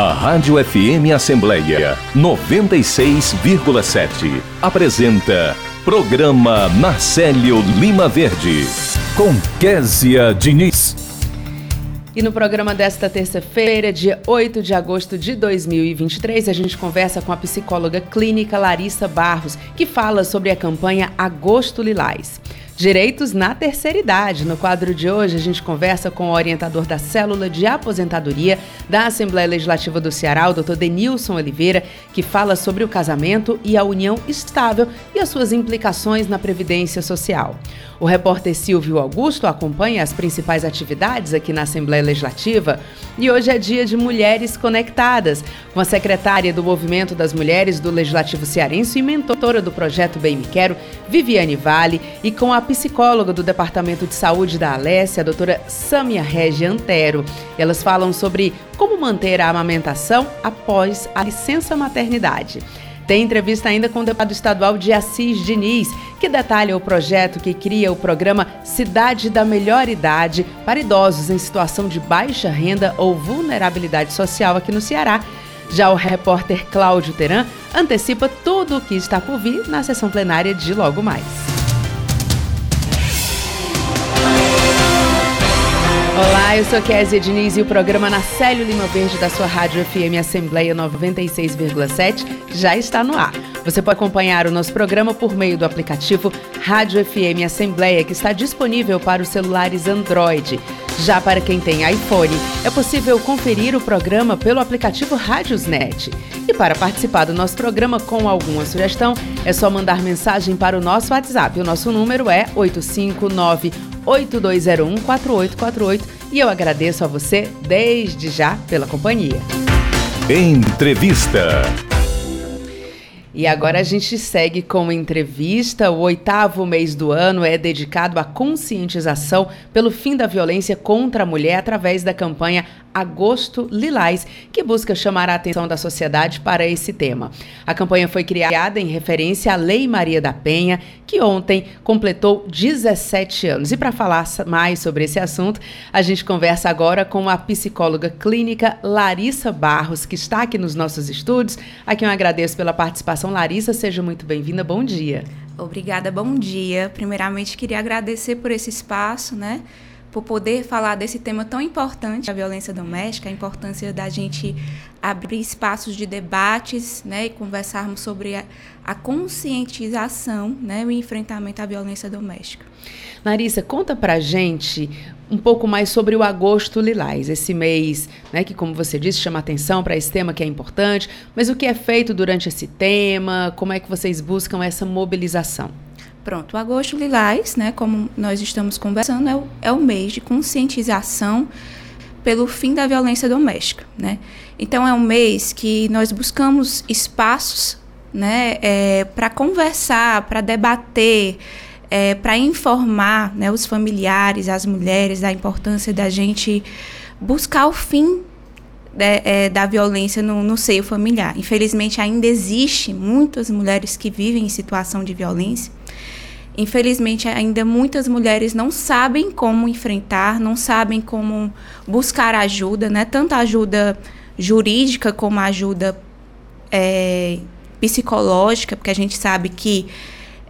A Rádio FM Assembleia 96,7 apresenta Programa Marcelo Lima Verde com Késia Diniz. E no programa desta terça-feira, dia 8 de agosto de 2023, a gente conversa com a psicóloga clínica Larissa Barros, que fala sobre a campanha Agosto Lilás. Direitos na terceira idade. No quadro de hoje, a gente conversa com o orientador da Célula de Aposentadoria da Assembleia Legislativa do Ceará, o Dr. Denilson Oliveira, que fala sobre o casamento e a união estável e as suas implicações na Previdência Social. O repórter Silvio Augusto acompanha as principais atividades aqui na Assembleia Legislativa e hoje é dia de Mulheres Conectadas, com a secretária do Movimento das Mulheres do Legislativo Cearense e mentora do projeto Bem Me Quero, Viviane Vale, e com a psicóloga do Departamento de Saúde da Alessia, a doutora Samia Regia Antero. Elas falam sobre como manter a amamentação após a licença maternidade. Tem entrevista ainda com o deputado estadual de Assis Diniz, que detalha o projeto que cria o programa Cidade da Melhor Idade para idosos em situação de baixa renda ou vulnerabilidade social aqui no Ceará. Já o repórter Cláudio Teran antecipa tudo o que está por vir na sessão plenária de logo mais. Olá, eu sou Kézia Diniz e o programa Nacélio Lima Verde da sua Rádio FM Assembleia 96,7 já está no ar. Você pode acompanhar o nosso programa por meio do aplicativo Rádio FM Assembleia, que está disponível para os celulares Android. Já para quem tem iPhone, é possível conferir o programa pelo aplicativo Rádiosnet. E para participar do nosso programa com alguma sugestão, é só mandar mensagem para o nosso WhatsApp. O nosso número é 859 8201 4848 e eu agradeço a você desde já pela companhia. Entrevista. E agora a gente segue com uma entrevista. O oitavo mês do ano é dedicado à conscientização pelo fim da violência contra a mulher através da campanha Agosto Lilás, que busca chamar a atenção da sociedade para esse tema. A campanha foi criada em referência à Lei Maria da Penha, que ontem completou 17 anos. E para falar mais sobre esse assunto, a gente conversa agora com a psicóloga clínica Larissa Barros, que está aqui nos nossos estúdios. A quem eu agradeço pela participação. Larissa, seja muito bem-vinda. Bom dia. Obrigada, bom dia. Primeiramente, queria agradecer por esse espaço, né? Por poder falar desse tema tão importante, a violência doméstica, a importância da gente abrir espaços de debates né, e conversarmos sobre a, a conscientização né, e o enfrentamento à violência doméstica. Larissa, conta pra gente um pouco mais sobre o Agosto Lilás, esse mês, né, que como você disse, chama atenção para esse tema que é importante, mas o que é feito durante esse tema, como é que vocês buscam essa mobilização? Pronto, Agosto Lilás, né, como nós estamos conversando, é o, é o mês de conscientização pelo fim da violência doméstica, né? Então é um mês que nós buscamos espaços, né, é, para conversar, para debater, é, para informar, né, os familiares, as mulheres da importância da gente buscar o fim né, é, da violência no, no, seio familiar. Infelizmente ainda existe muitas mulheres que vivem em situação de violência Infelizmente, ainda muitas mulheres não sabem como enfrentar, não sabem como buscar ajuda, né? Tanto ajuda jurídica como ajuda é, psicológica, porque a gente sabe que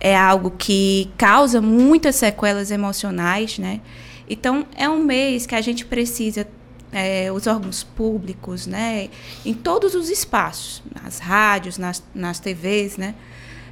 é algo que causa muitas sequelas emocionais, né? Então, é um mês que a gente precisa, é, os órgãos públicos, né? Em todos os espaços, nas rádios, nas, nas TVs, né?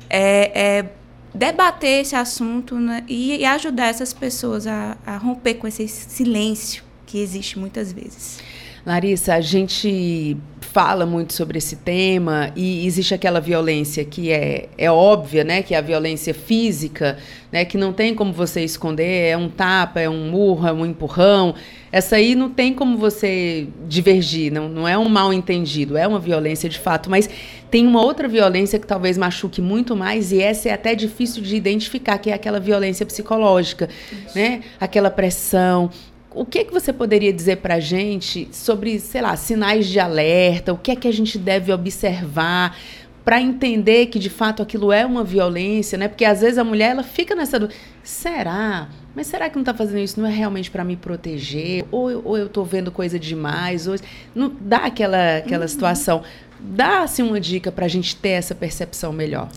É, é debater esse assunto né, e, e, ajudar essas pessoas a, a romper com esse silêncio que existe muitas vezes. Larissa, a gente fala muito sobre esse tema e existe aquela violência que é, é óbvia, né? Que é a violência física, né? Que não tem como você esconder, é um tapa, é um murro, é um empurrão. Essa aí não tem como você divergir, não, não é um mal entendido, é uma violência de fato, mas tem uma outra violência que talvez machuque muito mais e essa é até difícil de identificar, que é aquela violência psicológica, Isso. né? Aquela pressão, o que, é que você poderia dizer para a gente sobre, sei lá, sinais de alerta? O que é que a gente deve observar para entender que de fato aquilo é uma violência, né? Porque às vezes a mulher ela fica nessa será? Mas será que não está fazendo isso? Não é realmente para me proteger? Ou, ou eu estou vendo coisa demais? Ou não dá aquela aquela uhum. situação? Dá assim uma dica para a gente ter essa percepção melhor.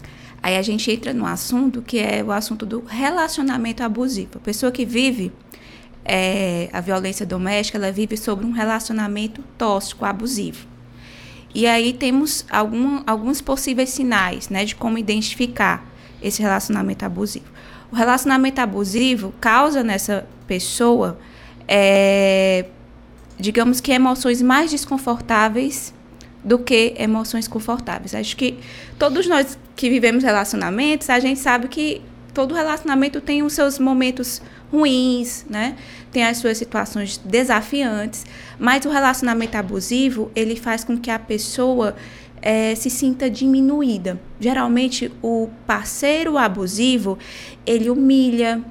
Aí a gente entra no assunto que é o assunto do relacionamento abusivo. A pessoa que vive é, a violência doméstica, ela vive sobre um relacionamento tóxico, abusivo. E aí temos algum, alguns possíveis sinais né, de como identificar esse relacionamento abusivo. O relacionamento abusivo causa nessa pessoa, é, digamos que emoções mais desconfortáveis do que emoções confortáveis. Acho que todos nós que vivemos relacionamentos, a gente sabe que todo relacionamento tem os seus momentos ruins, né? Tem as suas situações desafiantes, mas o relacionamento abusivo ele faz com que a pessoa é, se sinta diminuída. Geralmente o parceiro abusivo ele humilha,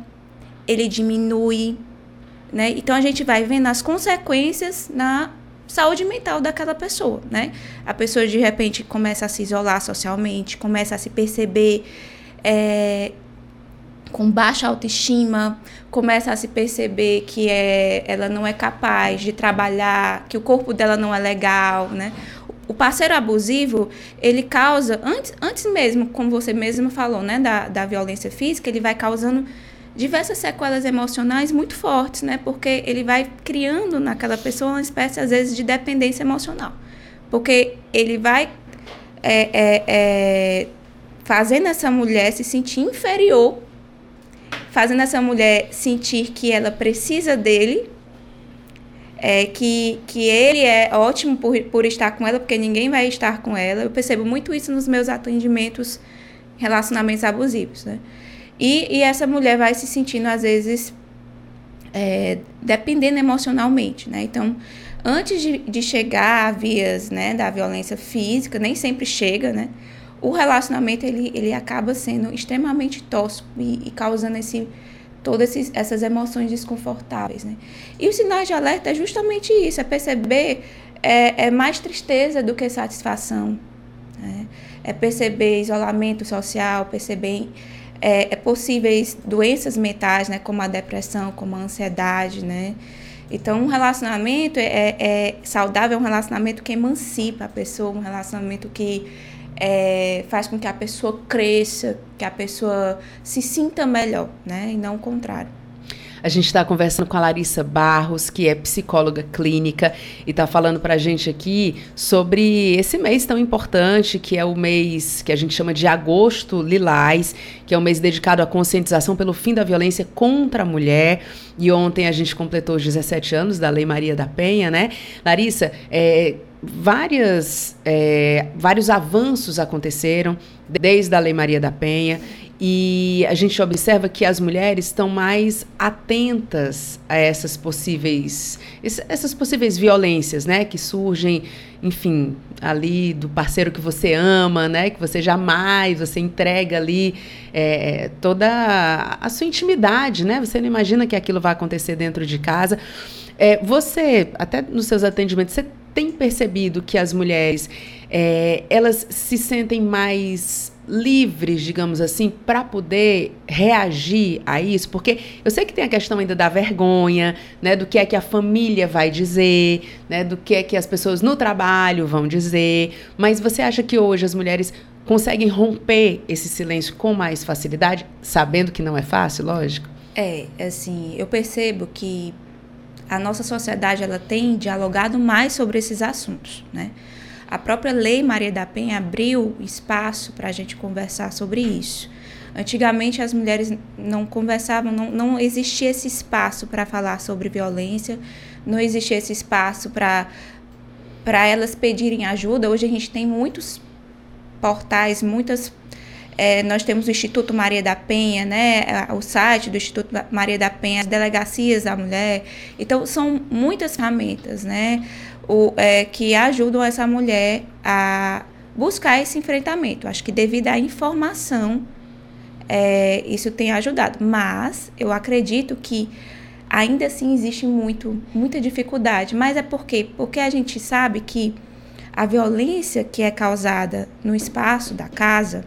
ele diminui, né? Então a gente vai vendo as consequências na saúde mental daquela pessoa, né? A pessoa de repente começa a se isolar socialmente, começa a se perceber é, com baixa autoestima, começa a se perceber que é, ela não é capaz de trabalhar, que o corpo dela não é legal, né? O parceiro abusivo, ele causa, antes, antes mesmo, como você mesmo falou, né, da, da violência física, ele vai causando diversas sequelas emocionais muito fortes, né? Porque ele vai criando naquela pessoa uma espécie, às vezes, de dependência emocional. Porque ele vai é, é, é, fazendo essa mulher se sentir inferior fazendo essa mulher sentir que ela precisa dele, é, que, que ele é ótimo por, por estar com ela, porque ninguém vai estar com ela. Eu percebo muito isso nos meus atendimentos, relacionamentos abusivos, né? E, e essa mulher vai se sentindo, às vezes, é, dependendo emocionalmente, né? Então, antes de, de chegar a vias né, da violência física, nem sempre chega, né? o relacionamento ele, ele acaba sendo extremamente tóxico e, e causando esse todas essas emoções desconfortáveis, né? E os sinais de alerta é justamente isso, é perceber é, é mais tristeza do que satisfação, né? é perceber isolamento social, perceber é, é possíveis doenças mentais, né? Como a depressão, como a ansiedade, né? Então, um relacionamento é, é, é saudável, é um relacionamento que emancipa a pessoa, um relacionamento que é, faz com que a pessoa cresça, que a pessoa se sinta melhor, né? E não o contrário. A gente está conversando com a Larissa Barros, que é psicóloga clínica, e está falando para a gente aqui sobre esse mês tão importante, que é o mês que a gente chama de Agosto Lilás, que é um mês dedicado à conscientização pelo fim da violência contra a mulher. E ontem a gente completou os 17 anos da Lei Maria da Penha, né? Larissa, é, várias, é, vários avanços aconteceram desde a Lei Maria da Penha e a gente observa que as mulheres estão mais atentas a essas possíveis essas possíveis violências, né, que surgem, enfim, ali do parceiro que você ama, né, que você jamais você entrega ali é, toda a sua intimidade, né? Você não imagina que aquilo vai acontecer dentro de casa. É, você, até nos seus atendimentos, você tem percebido que as mulheres é, elas se sentem mais livres, digamos assim, para poder reagir a isso? Porque eu sei que tem a questão ainda da vergonha, né, do que é que a família vai dizer, né, do que é que as pessoas no trabalho vão dizer, mas você acha que hoje as mulheres conseguem romper esse silêncio com mais facilidade, sabendo que não é fácil, lógico? É, assim, eu percebo que a nossa sociedade ela tem dialogado mais sobre esses assuntos, né? A própria Lei Maria da Penha abriu espaço para a gente conversar sobre isso. Antigamente as mulheres não conversavam, não, não existia esse espaço para falar sobre violência, não existia esse espaço para para elas pedirem ajuda. Hoje a gente tem muitos portais, muitas é, nós temos o Instituto Maria da Penha, né, o site do Instituto Maria da Penha, as delegacias da mulher. Então, são muitas ferramentas né, o, é, que ajudam essa mulher a buscar esse enfrentamento. Acho que devido à informação, é, isso tem ajudado. Mas eu acredito que ainda assim existe muito, muita dificuldade. Mas é por quê? Porque a gente sabe que a violência que é causada no espaço da casa,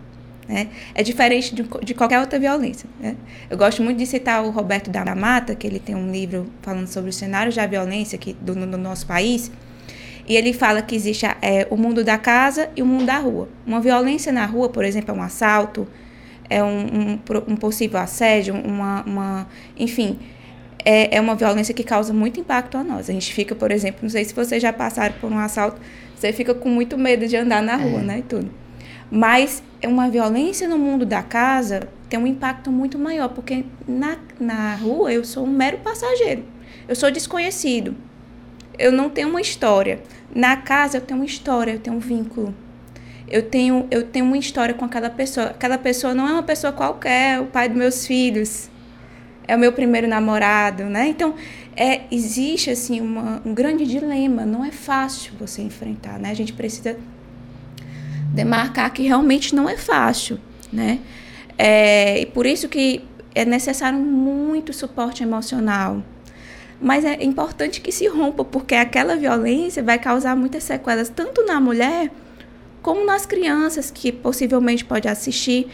Né? É diferente de, de, qualquer outra violência. Né? Eu gosto muito de citar o Roberto da Mata, que ele tem um livro falando sobre os cenários da violência aqui do, no nosso país. E ele fala que existe é, o mundo da casa e o mundo da rua. Uma violência na rua, por exemplo, é um assalto, é um, um, um possível assédio, uma, uma enfim, é, é uma violência que causa muito impacto a nós. A gente fica, por exemplo, não sei se vocês já passaram por um assalto, você fica com muito medo de andar na rua, é. né, e tudo. Mas é uma violência no mundo da casa tem um impacto muito maior, porque na, na rua eu sou um mero passageiro. Eu sou desconhecido. Eu não tenho uma história. Na casa eu tenho uma história, eu tenho um vínculo. Eu tenho, eu tenho uma história com aquela pessoa. Aquela pessoa não é uma pessoa qualquer, é o pai dos meus filhos. É o meu primeiro namorado, né? Então, é, existe assim uma, um grande dilema, não é fácil você enfrentar, né? A gente precisa demarcar que realmente não é fácil, né? É, e por isso que é necessário muito suporte emocional. Mas é importante que se rompa, porque aquela violência vai causar muitas sequelas, tanto na mulher como nas crianças que possivelmente pode assistir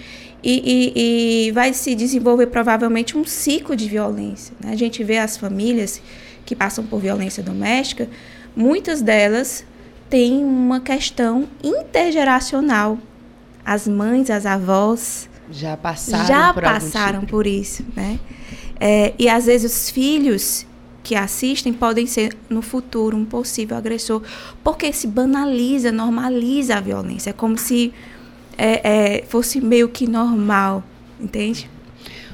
e, e, e vai se desenvolver provavelmente um ciclo de violência. Né? A gente vê as famílias que passam por violência doméstica, muitas delas tem uma questão intergeracional. As mães, as avós já passaram, já por, passaram tipo. por isso, né? É, e às vezes os filhos que assistem podem ser no futuro um possível agressor, porque se banaliza, normaliza a violência, é como se é, é, fosse meio que normal, entende?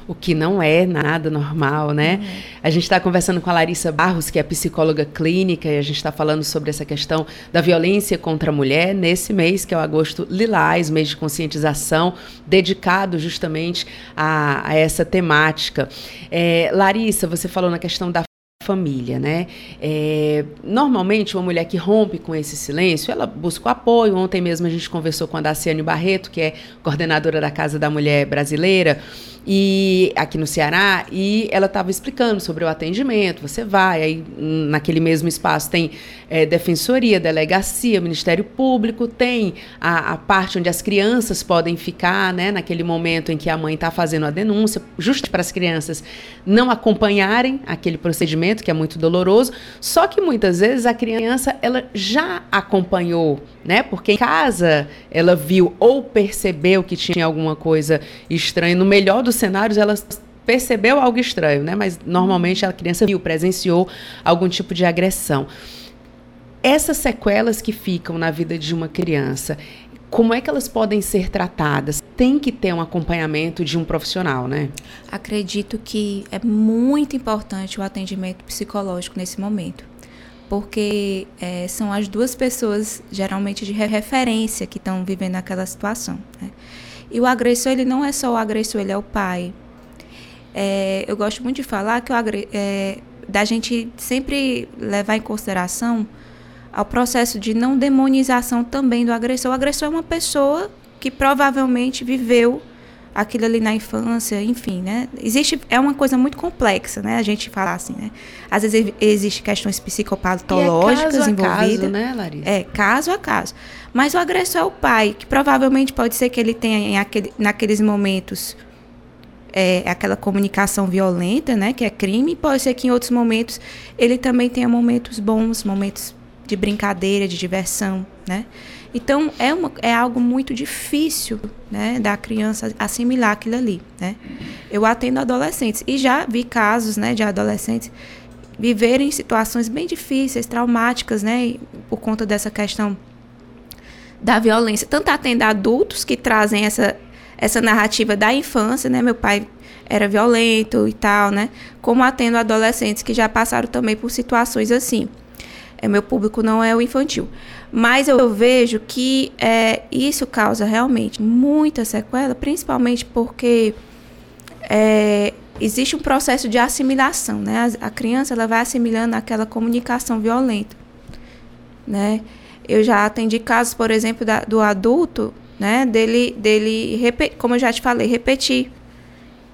O que não é nada normal, né? Uhum. A gente está conversando com a Larissa Barros, que é psicóloga clínica, e a gente está falando sobre essa questão da violência contra a mulher nesse mês, que é o agosto lilás, mês de conscientização, dedicado justamente a, a essa temática. É, Larissa, você falou na questão da família, né? É, normalmente, uma mulher que rompe com esse silêncio, ela busca o apoio. Ontem mesmo a gente conversou com a Daciane Barreto, que é coordenadora da Casa da Mulher Brasileira e aqui no Ceará, e ela estava explicando sobre o atendimento. Você vai, aí naquele mesmo espaço tem é, defensoria, delegacia, Ministério Público, tem a, a, parte onde as crianças podem ficar, né, naquele momento em que a mãe está fazendo a denúncia, justo para as crianças não acompanharem aquele procedimento que é muito doloroso. Só que muitas vezes a criança ela já acompanhou, né, porque em casa ela viu ou percebeu que tinha alguma coisa estranha. No melhor dos cenários, ela percebeu algo estranho, né? Mas normalmente a criança viu, presenciou algum tipo de agressão. Essas sequelas que ficam na vida de uma criança, como é que elas podem ser tratadas? Tem que ter um acompanhamento de um profissional, né? Acredito que é muito importante o atendimento psicológico nesse momento, porque é, são as duas pessoas, geralmente de referência, que estão vivendo aquela situação. Né? E o agressor, ele não é só o agressor, ele é o pai. É, eu gosto muito de falar que o é, da gente sempre levar em consideração ao processo de não demonização também do agressor. O agressor é uma pessoa que provavelmente viveu aquilo ali na infância, enfim, né? Existe é uma coisa muito complexa, né? A gente falar assim, né? Às vezes existe questões psicopatológicas é envolvidas, caso, né, Larissa? É, caso a caso. Mas o agressor é o pai, que provavelmente pode ser que ele tenha aquele, naqueles momentos é, aquela comunicação violenta, né, que é crime, pode ser que em outros momentos ele também tenha momentos bons, momentos de brincadeira, de diversão, né? Então é, uma, é algo muito difícil, né, da criança assimilar aquilo ali, né? Eu atendo adolescentes e já vi casos, né, de adolescentes viverem situações bem difíceis, traumáticas, né, por conta dessa questão da violência. Tanto atendo adultos que trazem essa essa narrativa da infância, né? Meu pai era violento e tal, né? Como atendo adolescentes que já passaram também por situações assim é, meu público não é o infantil. Mas eu vejo que é, isso causa realmente muita sequela, principalmente porque é, existe um processo de assimilação, né? A, a, criança ela vai assimilando aquela comunicação violenta, né? Eu já atendi casos, por exemplo, da, do adulto, né? Dele, dele, como eu já te falei, repetir.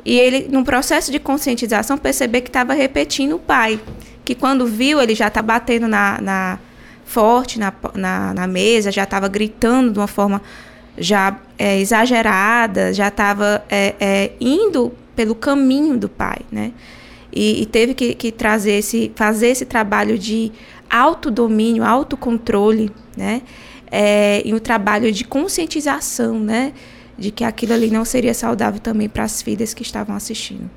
E ele, no processo de conscientização, perceber que estava repetindo o pai que quando viu ele já tá batendo na, na forte na, na, na, mesa, já estava gritando de uma forma já é, exagerada, já estava é, é, indo pelo caminho do pai, né? E, e teve que, que, trazer esse, fazer esse trabalho de autodomínio, autocontrole, né? É, e um trabalho de conscientização, né? De que aquilo ali não seria saudável também para as filhas que estavam assistindo.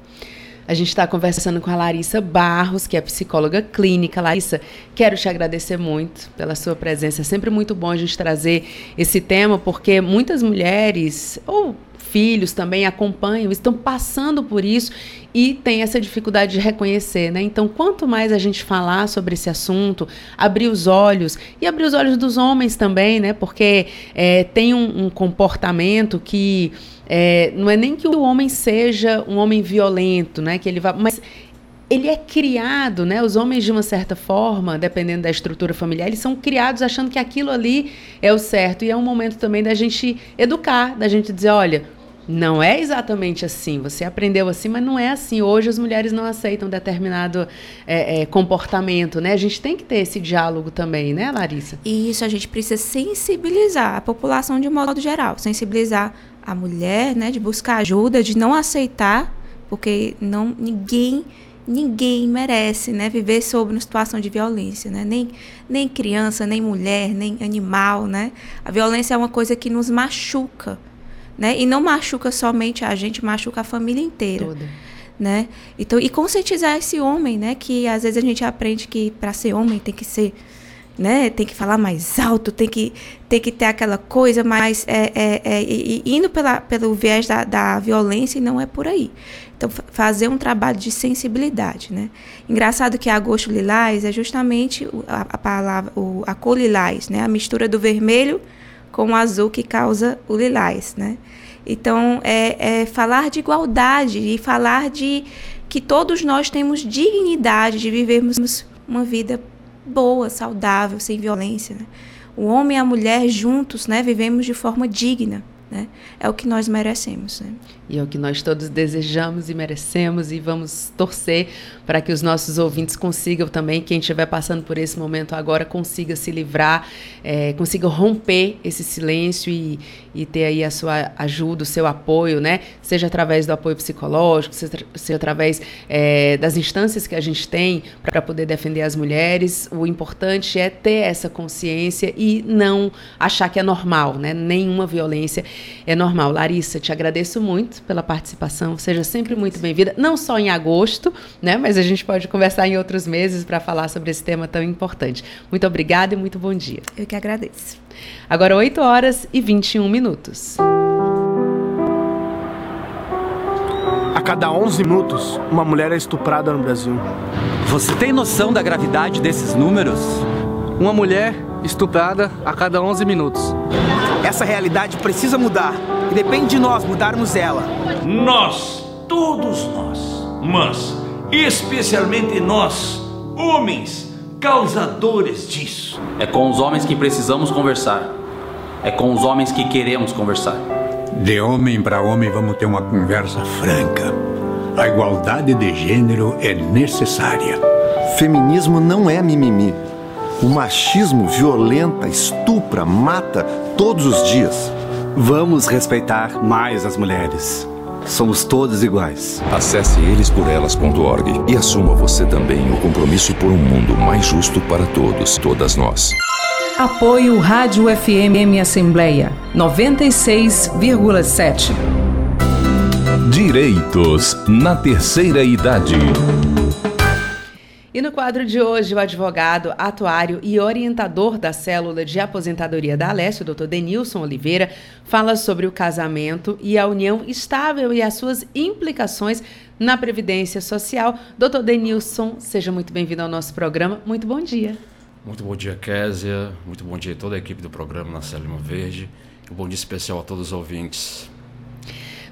A gente está conversando com a Larissa Barros, que é psicóloga clínica. Larissa, quero te agradecer muito pela sua presença. É sempre muito bom a gente trazer esse tema, porque muitas mulheres, ou filhos também acompanham, estão passando por isso e tem essa dificuldade de reconhecer, né? Então, quanto mais a gente falar sobre esse assunto, abrir os olhos e abrir os olhos dos homens também, né? Porque é, tem um, um comportamento que é, não é nem que o homem seja um homem violento, né? Que ele vá, mas ele é criado, né? Os homens de uma certa forma, dependendo da estrutura familiar, eles são criados achando que aquilo ali é o certo e é um momento também da gente educar, da gente dizer, olha, não é exatamente assim. Você aprendeu assim, mas não é assim. Hoje as mulheres não aceitam determinado é, é, comportamento, né? A gente tem que ter esse diálogo também, né, Larissa? Isso, a gente precisa sensibilizar a população de modo geral, sensibilizar a mulher, né, de buscar ajuda, de não aceitar, porque não ninguém ninguém merece, né, viver sob uma situação de violência, né? Nem nem criança, nem mulher, nem animal, né? A violência é uma coisa que nos machuca né? E não machuca somente a gente, machuca a família inteira. Toda. Né? Então, e conscientizar esse homem, né? Que às vezes a gente aprende que para ser homem tem que ser, né? Tem que falar mais alto, tem que, tem que ter aquela coisa mais é, é, é, e, indo pela, pelo viés da, da violência e não é por aí. Então, fazer um trabalho de sensibilidade, né? Engraçado que agosto lilás é justamente a, a palavra, o, a cor lilás, né? A mistura do vermelho com o azul que causa o lilás, né? Então, é, é falar de igualdade e falar de que todos nós temos dignidade de vivermos uma vida boa, saudável, sem violência. Né? O homem e a mulher juntos, né, vivemos de forma digna. Né? É o que nós merecemos. Né? E é o que nós todos desejamos e merecemos e vamos torcer para que os nossos ouvintes consigam também, quem estiver passando por esse momento agora, consiga se livrar, é, consiga romper esse silêncio e, e ter aí a sua ajuda, o seu apoio, né? Seja através do apoio psicológico, seja, seja através é, das instâncias que a gente tem para poder defender as mulheres. O importante é ter essa consciência e não achar que é normal, né? Nenhuma violência é normal. Larissa, te agradeço muito muito pela participação. Seja sempre muito bem-vinda, não só em agosto, né? Mas a gente pode conversar em outros meses para falar sobre esse tema tão importante. Muito obrigada e muito bom dia. Eu que agradeço. Agora 8 horas e 21 minutos. A cada 11 minutos, uma mulher é estuprada no Brasil. Você tem noção da gravidade desses números? Uma mulher estuprada a cada 11 minutos. Essa realidade precisa mudar e depende de nós mudarmos ela. Nós, todos nós, mas especialmente nós, homens, causadores disso. É com os homens que precisamos conversar. É com os homens que queremos conversar. De homem para homem, vamos ter uma conversa franca. A igualdade de gênero é necessária. Feminismo não é mimimi. O machismo violenta, estupra, mata todos os dias. Vamos respeitar mais as mulheres. Somos todos iguais. Acesse elesporelas.org e assuma você também o compromisso por um mundo mais justo para todos, todas nós. Apoio Rádio FM Assembleia 96,7. Direitos na terceira idade. E no quadro de hoje, o advogado, atuário e orientador da célula de aposentadoria da Alessio, Dr. Denilson Oliveira, fala sobre o casamento e a união estável e as suas implicações na Previdência Social. Dr. Denilson, seja muito bem-vindo ao nosso programa. Muito bom dia. Muito bom dia, Késia. Muito bom dia a toda a equipe do programa na Célula Verde. Um bom dia especial a todos os ouvintes.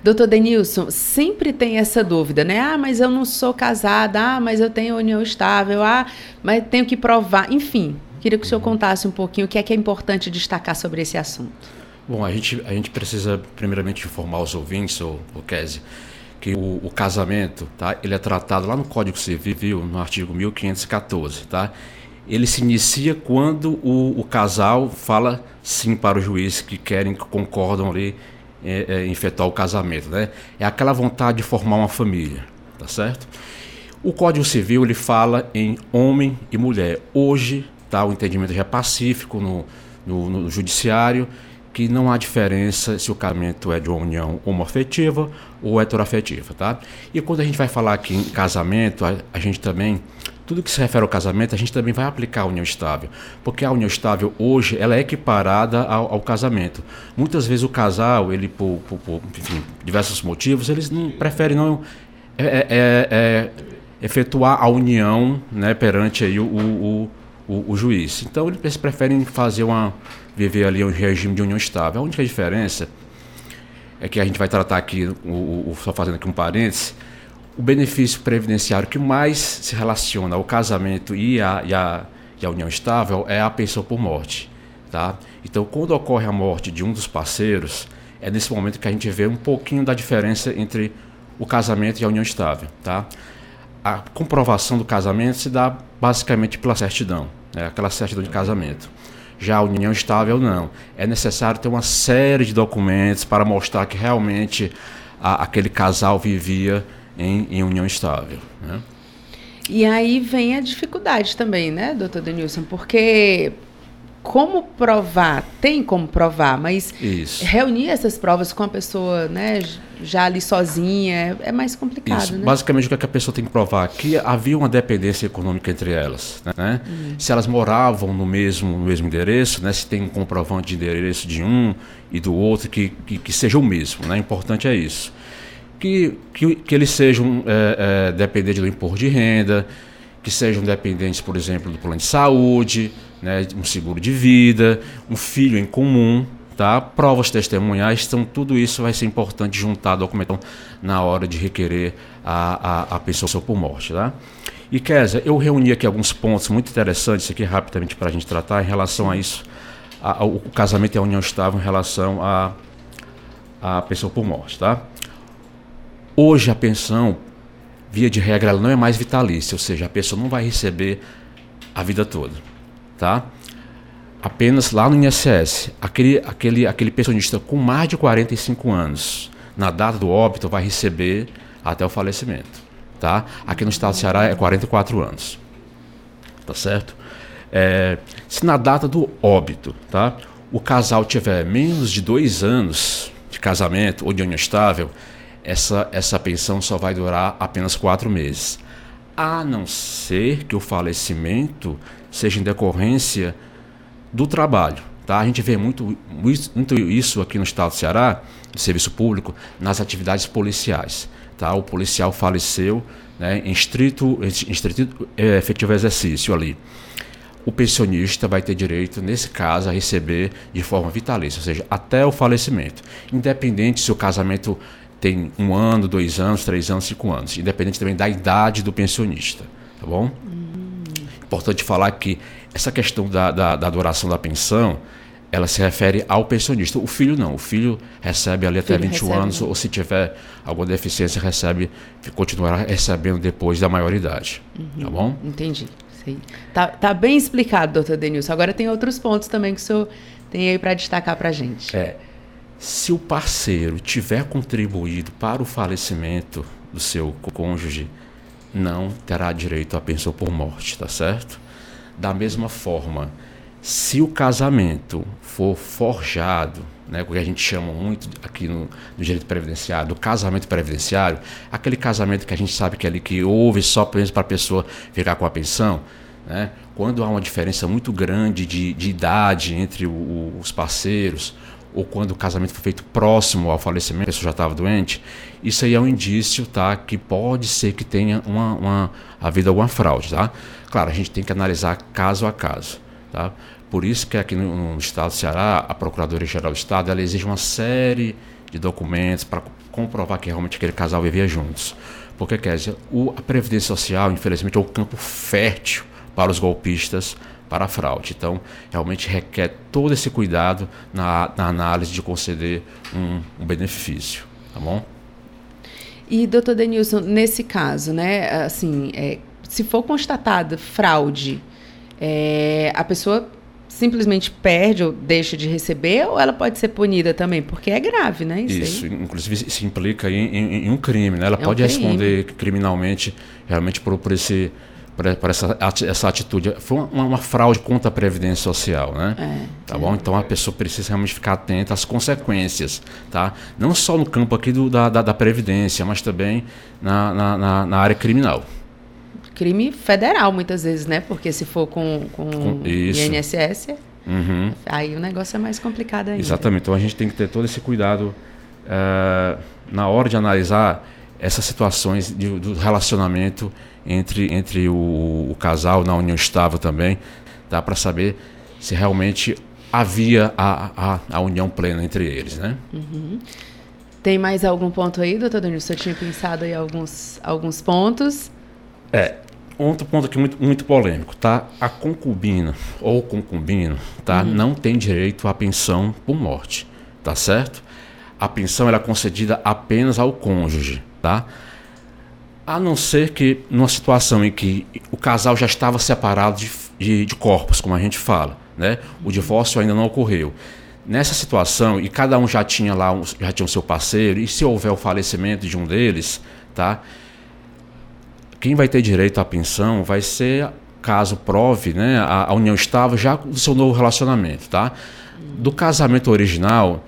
Doutor Denilson, sempre tem essa dúvida, né? Ah, mas eu não sou casada, ah, mas eu tenho união estável, ah, mas tenho que provar. Enfim, queria que o senhor contasse um pouquinho o que é que é importante destacar sobre esse assunto. Bom, a gente, a gente precisa primeiramente informar os ouvintes, o, o Kese, que o, o, casamento, tá? Ele é tratado lá no Código Civil, no artigo 1514, tá? ele se inicia quando o, o casal fala sim para o juiz que querem, que concordam ali é, é, o casamento, né? É aquela vontade de formar uma família, tá certo? O Código Civil ele fala em homem e mulher. Hoje, tá, o entendimento já é pacífico no, no, no judiciário que não há diferença se o casamento é de uma união homoafetiva ou heteroafetiva, tá? E quando a gente vai falar aqui em casamento, a, a, gente também, tudo que se refere ao casamento, a gente também vai aplicar a união estável, porque a união estável hoje, ela é equiparada ao, ao casamento. Muitas vezes o casal, ele por, por, por enfim, diversos motivos, eles não preferem não é, é, é, é efetuar a união, né, perante aí o, o, o, o juiz. Então eles preferem fazer uma viver ali um regime de união estável. A única diferença é que a gente vai tratar aqui, o, o, só fazendo aqui um parênteses, o benefício previdenciário que mais se relaciona ao casamento e a, e a, e a união estável é a pensão por morte. Tá? Então, quando ocorre a morte de um dos parceiros, é nesse momento que a gente vê um pouquinho da diferença entre o casamento e a união estável. Tá? A comprovação do casamento se dá basicamente pela certidão, né? aquela certidão de casamento. Já a união estável, não. É necessário ter uma série de documentos para mostrar que realmente a, aquele casal vivia em, em união estável. Né? E aí vem a dificuldade também, né, doutor Denilson? Porque como provar, tem como provar, mas Isso. reunir essas provas com a pessoa, né, já ali sozinha, é, é mais complicado, Isso. né? Basicamente, o que, é que a pessoa tem que provar? Que havia uma dependência econômica entre elas, né? Uhum. Se elas moravam no mesmo, no mesmo endereço, né? Se tem um comprovante de endereço de um e do outro que, que, que seja o mesmo, né? O importante é isso. Que, que, que eles sejam é, é, dependentes do imposto de renda, que sejam dependentes, por exemplo, do plano de saúde, né, um seguro de vida, um filho em comum, tá? provas testemunhais, então tudo isso vai ser importante juntar a documentação na hora de requerer a, a, a pessoa por morte. Tá? E Kézia, eu reuni aqui alguns pontos muito interessantes aqui rapidamente para a gente tratar em relação a isso, a, o casamento e a união estável em relação a, a pessoa por morte. Tá? Hoje a pensão, via de regra, ela não é mais vitalícia, ou seja, a pessoa não vai receber a vida toda tá? Apenas lá no INSS, aquele, aquele, aquele pensionista com mais de 45 anos, na data do óbito, vai receber até o falecimento, tá? Aqui no estado do Ceará é 44 anos, tá certo? É, se na data do óbito, tá? O casal tiver menos de dois anos de casamento ou de união estável, essa, essa pensão só vai durar apenas quatro meses. A não ser que o falecimento seja em decorrência do trabalho. Tá? A gente vê muito, muito isso aqui no estado do Ceará, no serviço público, nas atividades policiais. Tá? O policial faleceu né, em estrito, em estrito é, efetivo exercício ali. O pensionista vai ter direito, nesse caso, a receber de forma vitalícia, ou seja, até o falecimento. Independente se o casamento tem um ano, dois anos, três anos, cinco anos. Independente também da idade do pensionista. Tá bom? importante falar que essa questão da, da, da duração da pensão, ela se refere ao pensionista. O filho não. O filho recebe ali até 21 recebe, anos, né? ou se tiver alguma deficiência, recebe, continuará recebendo depois da maioridade. Uhum, tá bom? Entendi. Sei. Tá, tá bem explicado, doutor Denilson. Agora tem outros pontos também que o senhor tem aí para destacar para a gente. É. Se o parceiro tiver contribuído para o falecimento do seu cônjuge, não terá direito à pensão por morte, tá certo? Da mesma forma, se o casamento for forjado, né, o que a gente chama muito aqui no, no direito previdenciário, do casamento previdenciário, aquele casamento que a gente sabe que é ali que houve só para a pessoa ficar com a pensão, né, quando há uma diferença muito grande de, de idade entre o, os parceiros, ou quando o casamento foi feito próximo ao falecimento, a pessoa já estava doente, isso aí é um indício, tá? Que pode ser que tenha uma, uma havido alguma fraude, tá? Claro, a gente tem que analisar caso a caso, tá? Por isso que aqui no, no estado do Ceará, a Procuradoria-Geral do Estado, ela exige uma série de documentos para comprovar que realmente aquele casal vivia juntos. Porque, quer dizer, o, a Previdência Social, infelizmente, é o campo fértil para os golpistas para a fraude. Então, realmente requer todo esse cuidado na, na análise de conceder um, um benefício, tá bom? E, doutor Denilson, nesse caso, né, assim, é, se for constatada fraude, é, a pessoa simplesmente perde ou deixa de receber ou ela pode ser punida também? Porque é grave, né? Isso, isso inclusive se implica em, em, em, um crime, né? Ela é pode um responder criminalmente realmente por, por esse por, essa, essa atitude. Foi uma, uma, fraude contra a Previdência Social, né? É, tá bom? Então a pessoa precisa realmente ficar atenta às consequências, tá? Não só no campo aqui do, da, da, da Previdência, mas também na, na, na, na área criminal crime federal, muitas vezes, né? Porque se for com, com, com INSS, uhum. aí o negócio é mais complicado ainda. Exatamente. Então a gente tem que ter todo esse cuidado uh, na hora de analisar essas situações de, do relacionamento entre, entre o, o, casal na união estável também, dá para saber se realmente havia a, a, a, união plena entre eles, né? Uhum. Tem mais algum ponto aí, doutor Danilo? Você tinha pensado aí alguns, alguns pontos? É, outro ponto aqui muito, muito polêmico, tá? A concubina ou concubino, tá? Uhum. Não tem direito à pensão por morte, tá certo? A pensão era é concedida apenas ao cônjuge, tá? A não ser que numa situação em que o casal já estava separado de, de, de corpos, como a gente fala, né? O divórcio ainda não ocorreu. Nessa situação, e cada um já tinha lá, um, já tinha o seu parceiro, e se houver o falecimento de um deles, tá? quem vai ter direito à pensão vai ser, caso prove, né, a, a união estável já do seu novo relacionamento, tá? Do casamento original,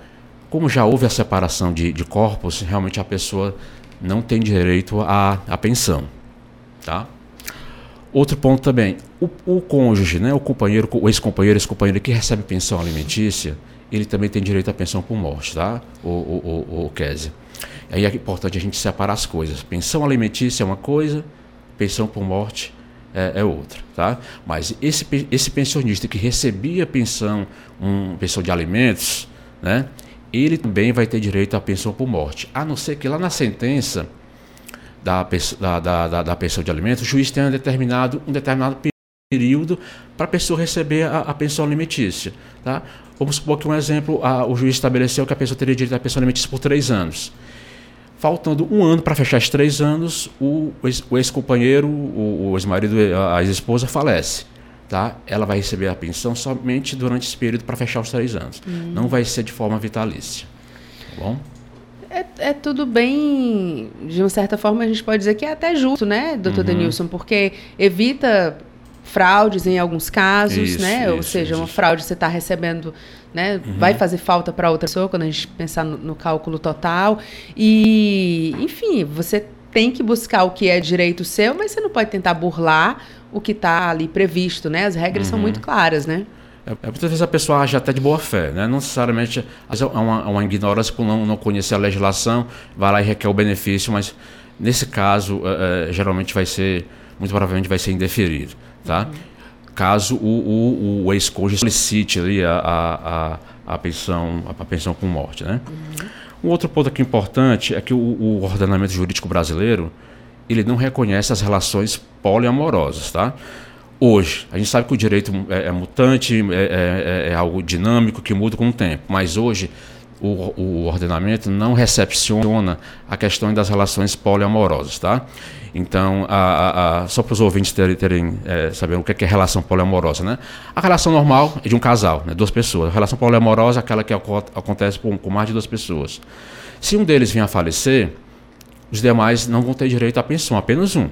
como já houve a separação de, de corpos, realmente a pessoa não tem direito à, à pensão, tá? Outro ponto também, o, o cônjuge, né, o companheiro, o ex-companheiro, ex-companheira que recebe pensão alimentícia, ele também tem direito à pensão por morte, tá? O, o, o, o Kézia. Aí é importante a gente separar as coisas. Pensão alimentícia é uma coisa, pensão por morte é, é, outra, tá? Mas esse, esse pensionista que recebia pensão, um, pensão de alimentos, né? Ele também vai ter direito à pensão por morte, a não ser que lá na sentença da, da, da, da pensão de alimentos, o juiz tenha determinado um determinado período para a pessoa receber a, a, pensão alimentícia, tá? Vamos supor que um exemplo, a, o juiz estabeleceu que a pessoa teria direito à pensão alimentícia por três anos. Faltando um ano para fechar os três anos, o, ex-companheiro, o, o ex-marido, a ex-esposa falece. Tá? Ela vai receber a pensão somente durante esse período para fechar os três anos. Hum. Não vai ser de forma vitalícia. Tá bom? É, é, tudo bem, de uma certa forma a gente pode dizer que é até justo, né, doutor uhum. Denilson? Porque evita fraudes em alguns casos, isso, né? Isso, Ou seja, isso, uma fraude você está recebendo, né? Uhum. Vai fazer falta para outra pessoa quando a gente pensar no, no, cálculo total. E, enfim, você tem que buscar o que é direito seu, mas você não pode tentar burlar o que está ali previsto, né? As regras uhum. são muito claras, né? É, é, muitas vezes a pessoa age até de boa fé, né? não necessariamente é uma, uma ignorância por não, não conhecer a legislação, vai lá e requer o benefício, mas nesse caso, é, é, geralmente vai ser, muito provavelmente vai ser indeferido tá? Caso o, o, o ex-cônjuge solicite ali a, a, a, pensão, a, pensão com morte, né? Uhum. Um outro ponto aqui importante é que o, o, ordenamento jurídico brasileiro ele não reconhece as relações poliamorosas, tá? Hoje, a gente sabe que o direito é, é mutante, é, é, é, algo dinâmico que muda com o tempo, mas hoje o, o ordenamento não recepciona a questão das relações poliamorosas, tá? Então, a, a, a, só para os ouvintes terem, terem é, saber o que é, relação poliamorosa, né? A relação normal é de um casal, né? duas pessoas. A relação poliamorosa é aquela que acontece com, com mais de duas pessoas. Se um deles vier a falecer, os demais não vão ter direito à pensão, apenas um.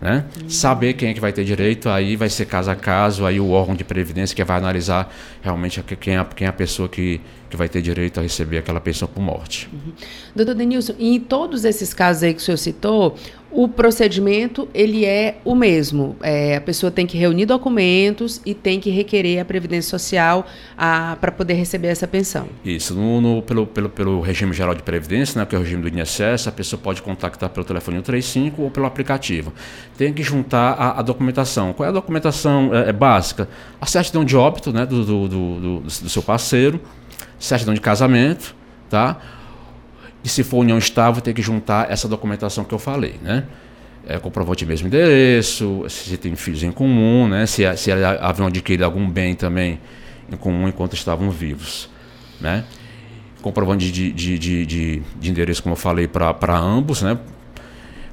Né? Uhum. Saber quem é que vai ter direito, aí vai ser caso a caso, aí o órgão de previdência que vai analisar realmente quem é, quem é a pessoa que, que vai ter direito a receber aquela pensão por morte. Uhum. Doutor Denilson, em todos esses casos aí que o senhor citou, o procedimento ele é o mesmo. É, a pessoa tem que reunir documentos e tem que requerer a previdência social para poder receber essa pensão. Isso. No, no, pelo, pelo, pelo regime geral de previdência, né, que é o regime do INSS, a pessoa pode contactar pelo telefone 135 ou pelo aplicativo. Tem que juntar a, a documentação. Qual é a documentação é, é básica? A certidão de óbito né, do, do, do, do seu parceiro, certidão de casamento, tá? E se for união estável, tem que juntar essa documentação que eu falei, né? É, comprovante mesmo endereço, se tem filhos em comum, né? Se, se haviam adquirido algum bem também em comum enquanto estavam vivos, né? Comprovante de, de, de, de, de endereço, como eu falei, para ambos, né?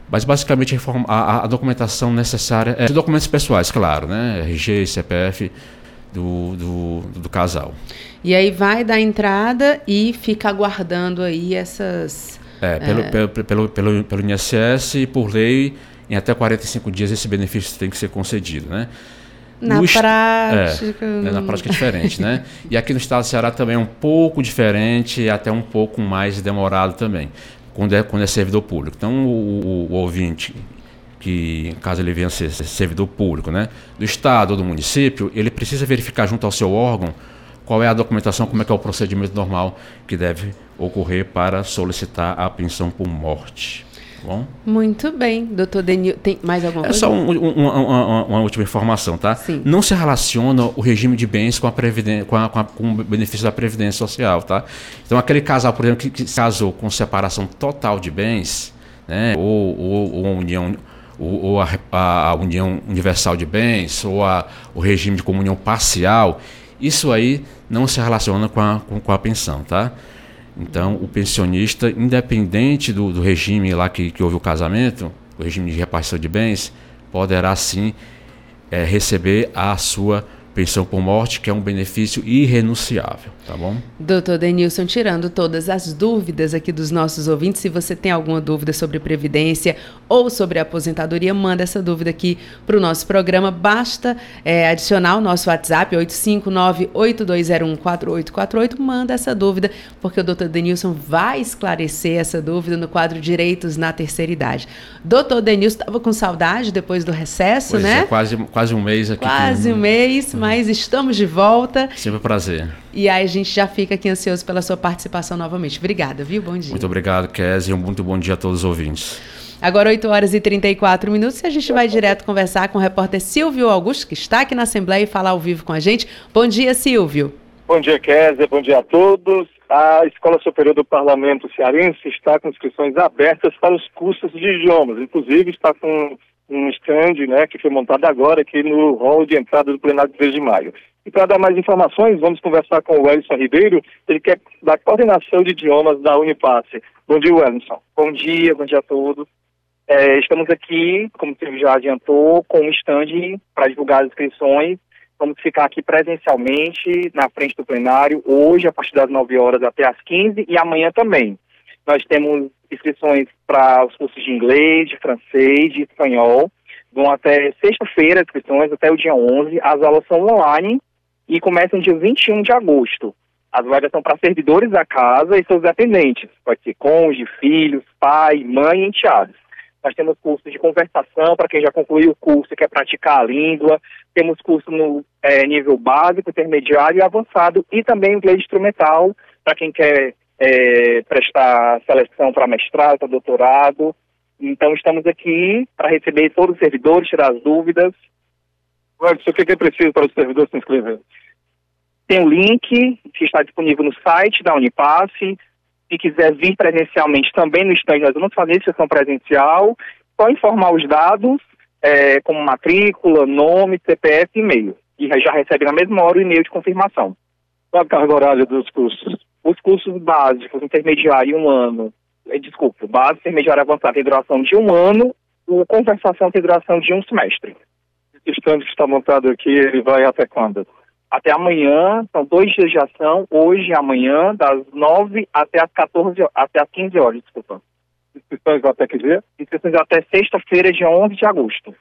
Mas basicamente a, a documentação necessária é documentos pessoais, claro, né? RG, CPF do, do, do, casal. E aí vai dar entrada e fica aguardando aí essas. É, pelo, é... Pelo, pelo, pelo, pelo INSS e por lei, em até 45 dias esse benefício tem que ser concedido, né? Na no prática. É, na prática é diferente, né? E aqui no estado do Ceará também é um pouco diferente e até um pouco mais demorado também, quando é, quando é servidor público. Então, o, o, o ouvinte, que caso ele venha ser servidor público, né? Do estado ou do município, ele precisa verificar junto ao seu órgão qual é a documentação, como é que é o procedimento normal que deve ocorrer para solicitar a pensão por morte bom? Muito bem, doutor Denil. Tem mais alguma é coisa? É só um, um, uma, uma, última informação, tá? Sim. Não se relaciona o regime de bens com, a previdência, com, a, com, a, com o benefício da Previdência Social, tá? Então, aquele casal, por exemplo, que, que casou com separação total de bens, né? Ou, ou, ou união ou, a, a, união universal de bens, ou a, o regime de comunhão parcial, isso aí não se relaciona com a, com, com a pensão, tá? Então, o pensionista, independente do, do regime lá que, que houve o casamento, o regime de repartição de bens, poderá sim é, receber a sua pensão por morte, que é um benefício irrenunciável, tá bom? Doutor Denilson, tirando todas as dúvidas aqui dos nossos ouvintes, se você tem alguma dúvida sobre previdência ou sobre aposentadoria, manda essa dúvida aqui para o nosso programa. Basta é, adicionar o nosso WhatsApp, 859-8201-4848, manda essa dúvida, porque o doutor Denilson vai esclarecer essa dúvida no quadro Direitos na Terceira Idade. Doutor Denilson estava com saudade depois do recesso, pois né? É, quase, quase um mês aqui. Quase um mês, mas estamos de volta. Sempre um prazer. E aí gente já fica aqui ansioso pela sua participação novamente. Obrigada, viu? Bom dia. Muito obrigado, Kézia, e um muito bom dia a todos os ouvintes. Agora 8 horas e 34 minutos e a gente vai direto conversar com o repórter Silvio Augusto, que está aqui na Assembleia e falar ao vivo com a gente. Bom dia, Silvio. Bom dia, Kézia. Bom dia a todos. A Escola Superior do Parlamento Cearense está com inscrições abertas para os cursos de idiomas. Inclusive, está com um stand né, que foi montado agora aqui no hall de entrada do plenário de 3 de maio. E para dar mais informações, vamos conversar com o Wellington Ribeiro, ele que é da coordenação de idiomas da Unipasse. Bom dia, Wellington. Bom dia, bom dia a todos. É, estamos aqui, como você já adiantou, com um stand para divulgar as inscrições. Vamos ficar aqui presencialmente na frente do plenário, hoje, a partir das 9 horas até as 15 e amanhã também. Nós temos inscrições para os cursos de inglês, de francês, de espanhol. Vão até sexta-feira, inscrições até o dia 11. As aulas são online e começam dia 21 de agosto. As vagas são para servidores da casa e seus dependentes. Pode ser cônjuge, filhos, pai, mãe e enteados. Nós temos cursos de conversação para quem já concluiu o curso e quer praticar a língua. Temos curso no é, nível básico, intermediário e avançado. E também inglês instrumental para quem quer é, prestar seleção para mestrado, para doutorado. Então, estamos aqui para receber todos os servidores, tirar as dúvidas. Anderson, o que é preciso para os servidores se inscrever? Tem o um link que está disponível no site da Unipasse. Se quiser vir presencialmente também no stand, nós vamos fazer sessão presencial. Só informar os dados, é, como matrícula, nome, CPF e e-mail. E já recebe na mesma hora o e-mail de confirmação. Qual a carga horária dos cursos? Os cursos básicos, intermediário, um ano, eh, desculpa, básico, intermediário avançado tem duração de um ano, o conversação tem duração de um semestre. Stand que está montado aqui, ele vai até quando? Até amanhã, são dois dias de ação, hoje e amanhã, das 9 até as 14, até as 15 horas, desculpa. Inscrições até que dia? Inscrições até sexta-feira, dia 11 de agosto.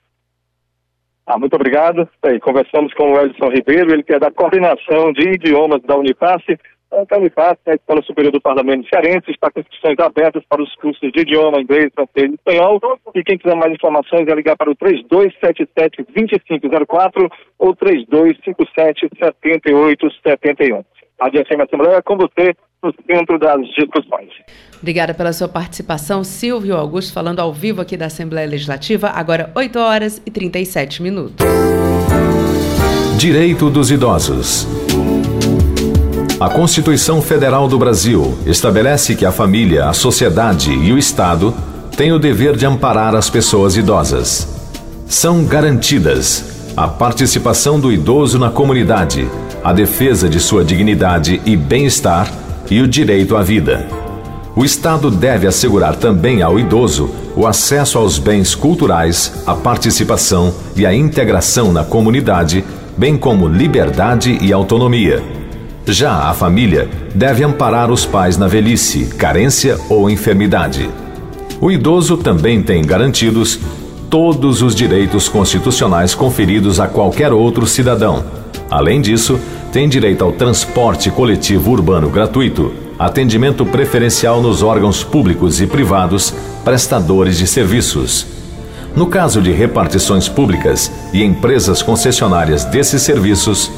Ah, muito obrigado. Bem, conversamos com o Edson Ribeiro, ele que é da coordenação de idiomas da Unipasse. A Unifácio, a Escola Superior do Parlamento Cearense, está com inscrições abertas para os cursos de idioma inglês, francês e espanhol. E quem quiser mais informações é ligar para o 3277-2504 ou 3257-7871. A DSM Assembleia é com você no centro das discussões. Obrigada pela sua participação, Silvio Augusto, falando ao vivo aqui da Assembleia Legislativa, agora 8 horas e 37 minutos. Direito dos Idosos. A Constituição Federal do Brasil estabelece que a família, a sociedade e o Estado têm o dever de amparar as pessoas idosas. São garantidas a participação do idoso na comunidade, a defesa de sua dignidade e bem-estar e o direito à vida. O Estado deve assegurar também ao idoso o acesso aos bens culturais, a participação e a integração na comunidade, bem como liberdade e autonomia. Já a família deve amparar os pais na velhice, carência ou enfermidade. O idoso também tem garantidos todos os direitos constitucionais conferidos a qualquer outro cidadão. Além disso, tem direito ao transporte coletivo urbano gratuito, atendimento preferencial nos órgãos públicos e privados prestadores de serviços. No caso de repartições públicas e empresas concessionárias desses serviços,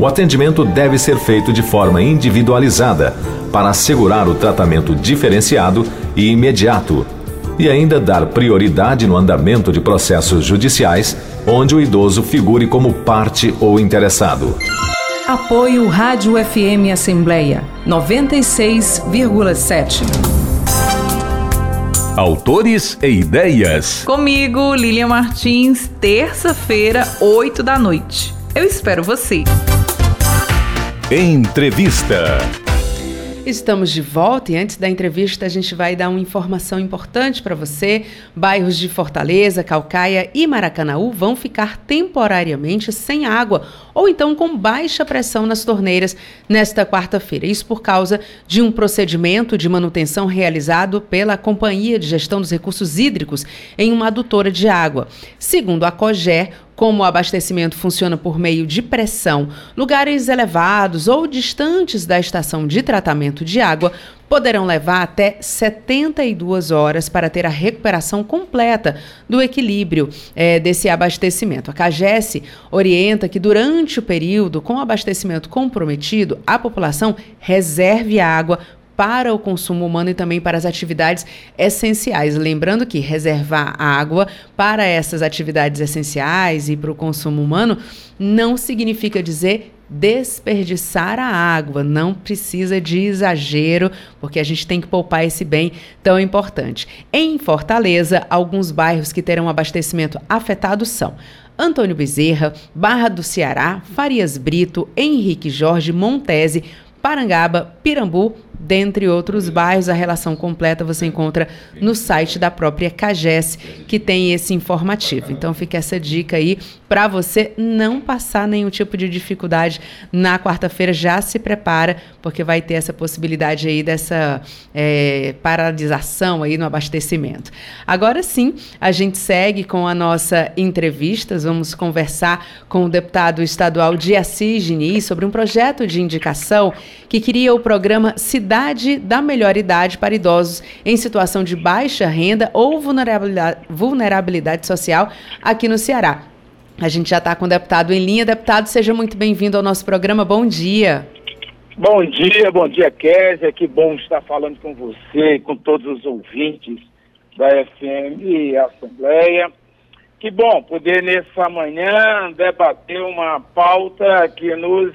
o atendimento deve ser feito de forma individualizada para assegurar o tratamento diferenciado e imediato e ainda dar prioridade no andamento de processos judiciais onde o idoso figure como parte ou interessado. Apoio Rádio FM Assembleia 96,7. Autores e ideias. Comigo, Lilian Martins, terça-feira, 8 da noite. Eu espero você. Entrevista. Estamos de volta e antes da entrevista a gente vai dar uma informação importante para você. Bairros de Fortaleza, Calcaia e Maracanaú vão ficar temporariamente sem água ou então com baixa pressão nas torneiras nesta quarta-feira. Isso por causa de um procedimento de manutenção realizado pela Companhia de Gestão dos Recursos Hídricos em uma adutora de água. Segundo a COGER, como o abastecimento funciona por meio de pressão, lugares elevados ou distantes da estação de tratamento de água poderão levar até 72 horas para ter a recuperação completa do equilíbrio é, desse abastecimento. A CAGES orienta que durante o período com abastecimento comprometido, a população reserve água para o consumo humano e também para as atividades essenciais. Lembrando que reservar água para essas atividades essenciais e para o consumo humano não significa dizer desperdiçar a água. Não precisa de exagero, porque a gente tem que poupar esse bem tão importante. Em Fortaleza, alguns bairros que terão abastecimento afetado são Antônio Bezerra, Barra do Ceará, Farias Brito, Henrique Jorge, Montese, Parangaba, Pirambu, dentre outros bairros. A relação completa você encontra no site da própria CAGES, que tem esse informativo. Então fica essa dica aí para você não passar nenhum tipo de dificuldade na quarta-feira. Já se prepara, porque vai ter essa possibilidade aí dessa é, paralisação aí no abastecimento. Agora sim, a gente segue com a nossa entrevista. Vamos conversar com o deputado estadual de Assis Diniz sobre um projeto de indicação que cria o programa Cidade da Melhor Idade para idosos em situação de baixa renda ou vulnerabilidade, vulnerabilidade social aqui no Ceará. A gente já está com o deputado em linha. Deputado, seja muito bem-vindo ao nosso programa. Bom dia. Bom dia, bom dia, Kézia. Que bom estar falando com você e com todos os ouvintes da FM e Assembleia. Que bom poder, nessa manhã, debater uma pauta que nos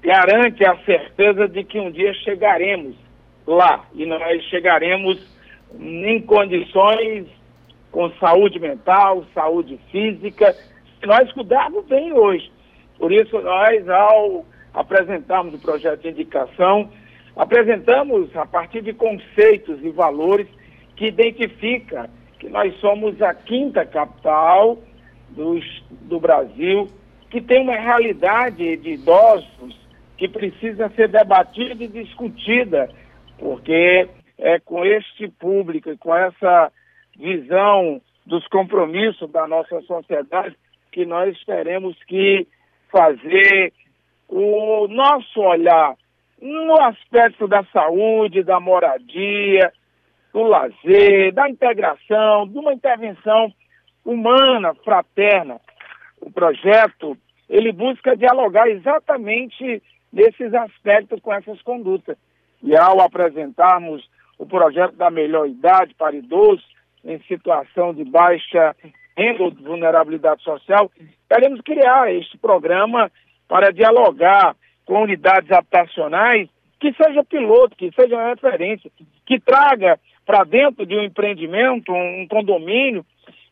garante a certeza de que um dia chegaremos lá e nós chegaremos em condições com saúde mental, saúde física, se nós cuidarmos bem hoje. Por isso, nós, ao apresentarmos o projeto de indicação, apresentamos a partir de conceitos e valores que identifica que nós somos a quinta capital do, do Brasil, que tem uma realidade de idosos que precisa ser debatida e discutida, porque é com este público e com essa visão dos compromissos da nossa sociedade que nós teremos que fazer o nosso olhar no aspecto da saúde, da moradia, do lazer, da integração, de uma intervenção humana, fraterna. O projeto, ele busca dialogar exatamente nesses aspectos com essas condutas. E ao apresentarmos o projeto da melhor idade para idosos em situação de baixa renda ou de vulnerabilidade social, queremos criar este programa para dialogar com unidades habitacionais que seja piloto, que seja referência, que traga para dentro de um empreendimento, um condomínio,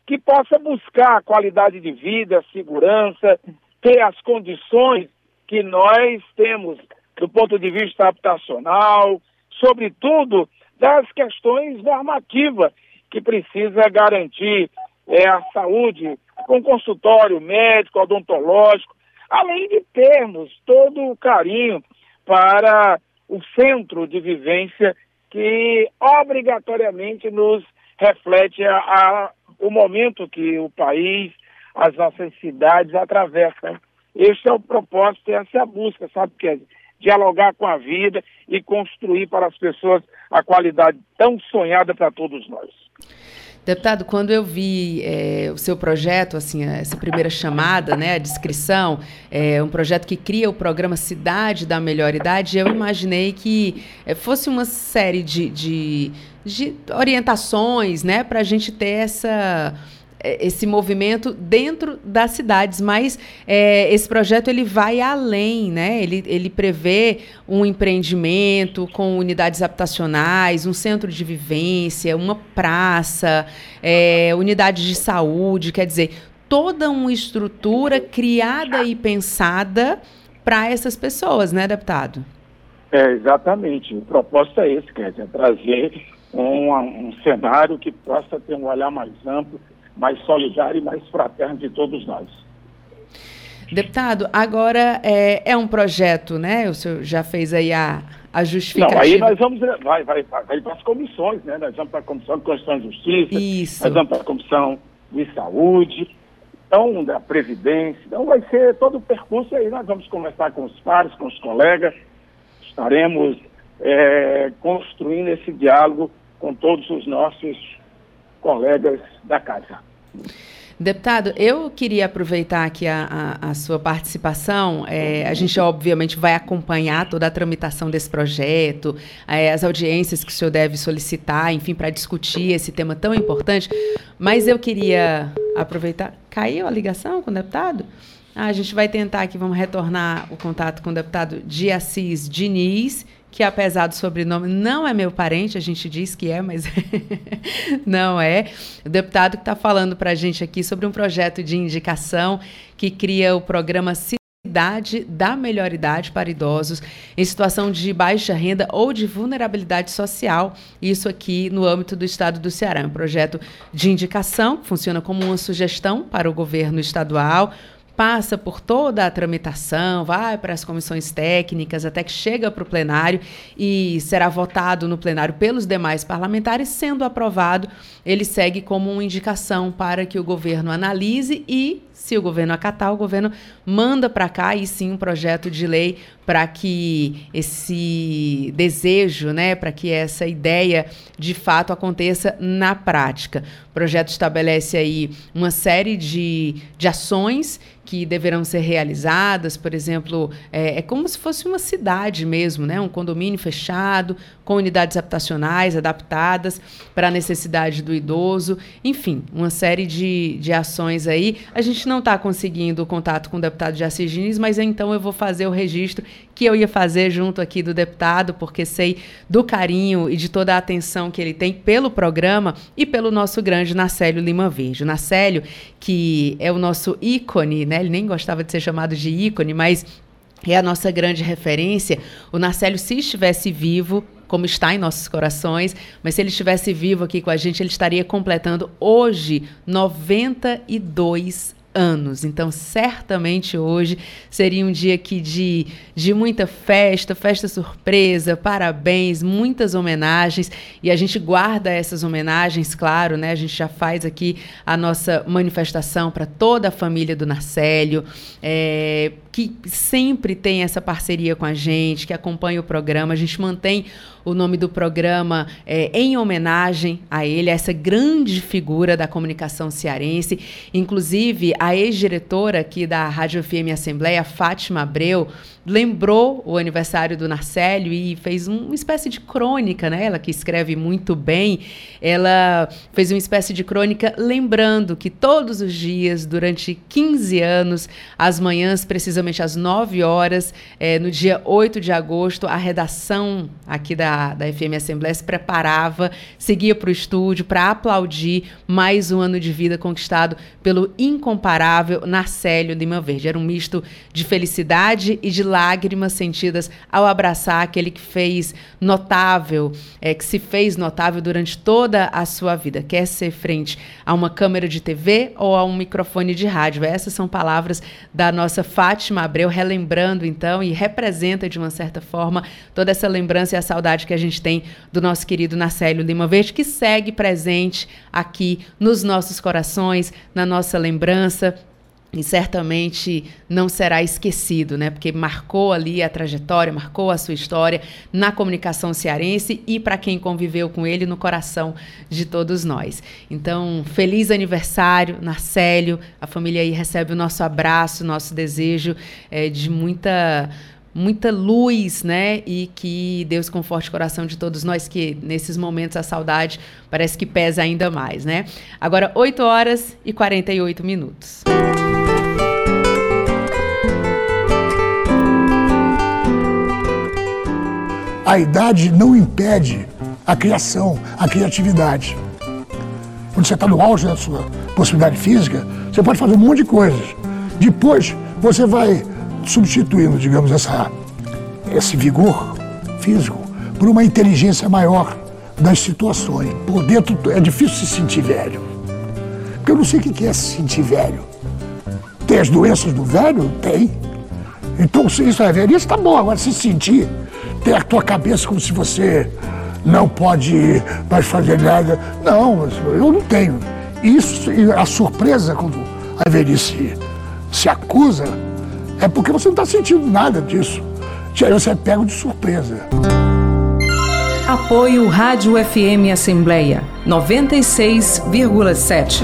que possa buscar qualidade de vida, segurança, ter as condições que nós temos do ponto de vista habitacional, sobretudo das questões normativas que precisa garantir é, a saúde com consultório médico, odontológico, além de termos todo o carinho para o centro de vivência que obrigatoriamente nos reflete a, a, o momento que o país, as nossas cidades atravessam. Este é o propósito, essa é a busca, sabe, que dialogar com a vida e construir para as pessoas a qualidade tão sonhada para todos nós. Deputado, quando eu vi é, o seu projeto, assim, essa primeira chamada, né, a descrição, é, um projeto que cria o programa Cidade da Melhor Idade, eu imaginei que é, fosse uma série de, de, de orientações, né, para a gente ter essa é, esse movimento dentro das cidades, mas é, esse projeto ele vai além, né? Ele, ele prevê um empreendimento com unidades habitacionais, um centro de vivência, uma praça, é, unidades de saúde, quer dizer, toda uma estrutura criada e pensada para essas pessoas, né, deputado? É, exatamente. O propósito é esse, quer dizer, trazer um, um cenário que possa ter um olhar mais amplo mais solidário e mais fraterno de todos nós. Deputado, agora é, é um projeto, né? O senhor já fez aí a, a justificativa. Não, aí nós vamos, vai, vai, vai para as comissões, né? Nós vamos para a Comissão de Constituição e Justiça, Isso. nós vamos para a Comissão de Saúde, então, da Previdência. Então, vai ser todo o percurso aí. Nós vamos conversar com os pares, com os colegas, estaremos é, construindo esse diálogo com todos os nossos colegas da casa. Deputado, eu queria aproveitar aqui a, a, a sua participação. É, a gente, obviamente, vai acompanhar toda a tramitação desse projeto, é, as audiências que o senhor deve solicitar, enfim, para discutir esse tema tão importante. Mas eu queria aproveitar. Caiu a ligação com o deputado? Ah, a gente vai tentar aqui, vamos retornar o contato com o deputado de Assis Diniz que apesar do sobrenome não é meu parente, a gente diz que é, mas não é. O deputado que está falando para a gente aqui sobre um projeto de indicação que cria o programa Cidade da Melhor Idade para idosos em situação de baixa renda ou de vulnerabilidade social. Isso aqui no âmbito do estado do Ceará. É um projeto de indicação funciona como uma sugestão para o governo estadual passa por toda a tramitação, vai para as comissões técnicas, até que chega para o plenário e será votado no plenário pelos demais parlamentares. Sendo aprovado, ele segue como uma indicação para que o governo analise e se o governo acatar, o governo manda para cá e sim um projeto de lei para que esse desejo, né, para que essa ideia de fato aconteça na prática. O projeto estabelece aí uma série de, de ações que deverão ser realizadas, por exemplo, é, é, como se fosse uma cidade mesmo, né? um condomínio fechado, com unidades habitacionais adaptadas para a necessidade do idoso, enfim, uma série de, de ações aí. A gente não está conseguindo o contato com o deputado de Assis Diniz, mas então eu vou fazer o registro que eu ia fazer junto aqui do deputado, porque sei do carinho e de toda a atenção que ele tem pelo programa e pelo nosso grande Nacélio Lima Verde. O Nacélio, que é o nosso ícone, né? Ele nem gostava de ser chamado de ícone, mas é a nossa grande referência. O Narcélio, se estivesse vivo, como está em nossos corações, mas se ele estivesse vivo aqui com a gente, ele estaria completando hoje 92 anos. Então, certamente hoje seria um dia aqui de, de muita festa, festa surpresa, parabéns, muitas homenagens. E a gente guarda essas homenagens, claro, né? A gente já faz aqui a nossa manifestação para toda a família do Narcélio, é, que sempre tem essa parceria com a gente, que acompanha o programa. A gente mantém o nome do programa é, em homenagem a ele, a essa grande figura da comunicação cearense. Inclusive, a ex-diretora aqui da Rádio FM Assembleia, Fátima Abreu, lembrou o aniversário do Narcélio e fez uma espécie de crônica, né? Ela que escreve muito bem, ela fez uma espécie de crônica lembrando que todos os dias, durante 15 anos, as manhãs precisamente às 9 horas, é, no dia 8 de agosto, a redação aqui da, da FM Assembleia se preparava, seguia para o estúdio para aplaudir mais um ano de vida conquistado pelo incomparável Narcélio Lima Verde. Era um misto de felicidade e de lágrimas sentidas ao abraçar aquele que fez notável, é, que se fez notável durante toda a sua vida. Quer ser frente a uma câmera de TV ou a um microfone de rádio. Essas são palavras da nossa Fátima Abreu, relembrando então e representa de uma certa forma toda essa lembrança e a saudade que a gente tem do nosso querido Narcélio Lima Verde, que segue presente aqui nos nossos corações, na nossa lembrança, e certamente não será esquecido, né? Porque marcou ali a trajetória, marcou a sua história na comunicação cearense e para quem conviveu com ele no coração de todos nós. Então, feliz aniversário, Narcélio. A família aí recebe o nosso abraço, nosso desejo é, de muita muita luz, né? E que Deus conforte o coração de todos nós, que nesses momentos a saudade parece que pesa ainda mais, né? Agora, 8 horas e 48 minutos. A idade não impede a criação, a criatividade. Quando você está no auge da sua possibilidade física, você pode fazer um monte de coisas. Depois, você vai substituindo, digamos, essa, esse vigor físico por uma inteligência maior das situações. Por dentro é difícil se sentir velho. Porque eu não sei o que é se sentir velho. Tem as doenças do velho? Tem. Então, se isso é velhice, está bom. Agora, se sentir, ter a tua cabeça como se você não pode mais fazer nada. Não, eu não tenho. Isso, a surpresa quando a velhice se acusa, é porque você não está sentindo nada disso. Aí você é pego de surpresa. Apoio Rádio FM Assembleia 96,7.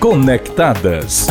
conectadas.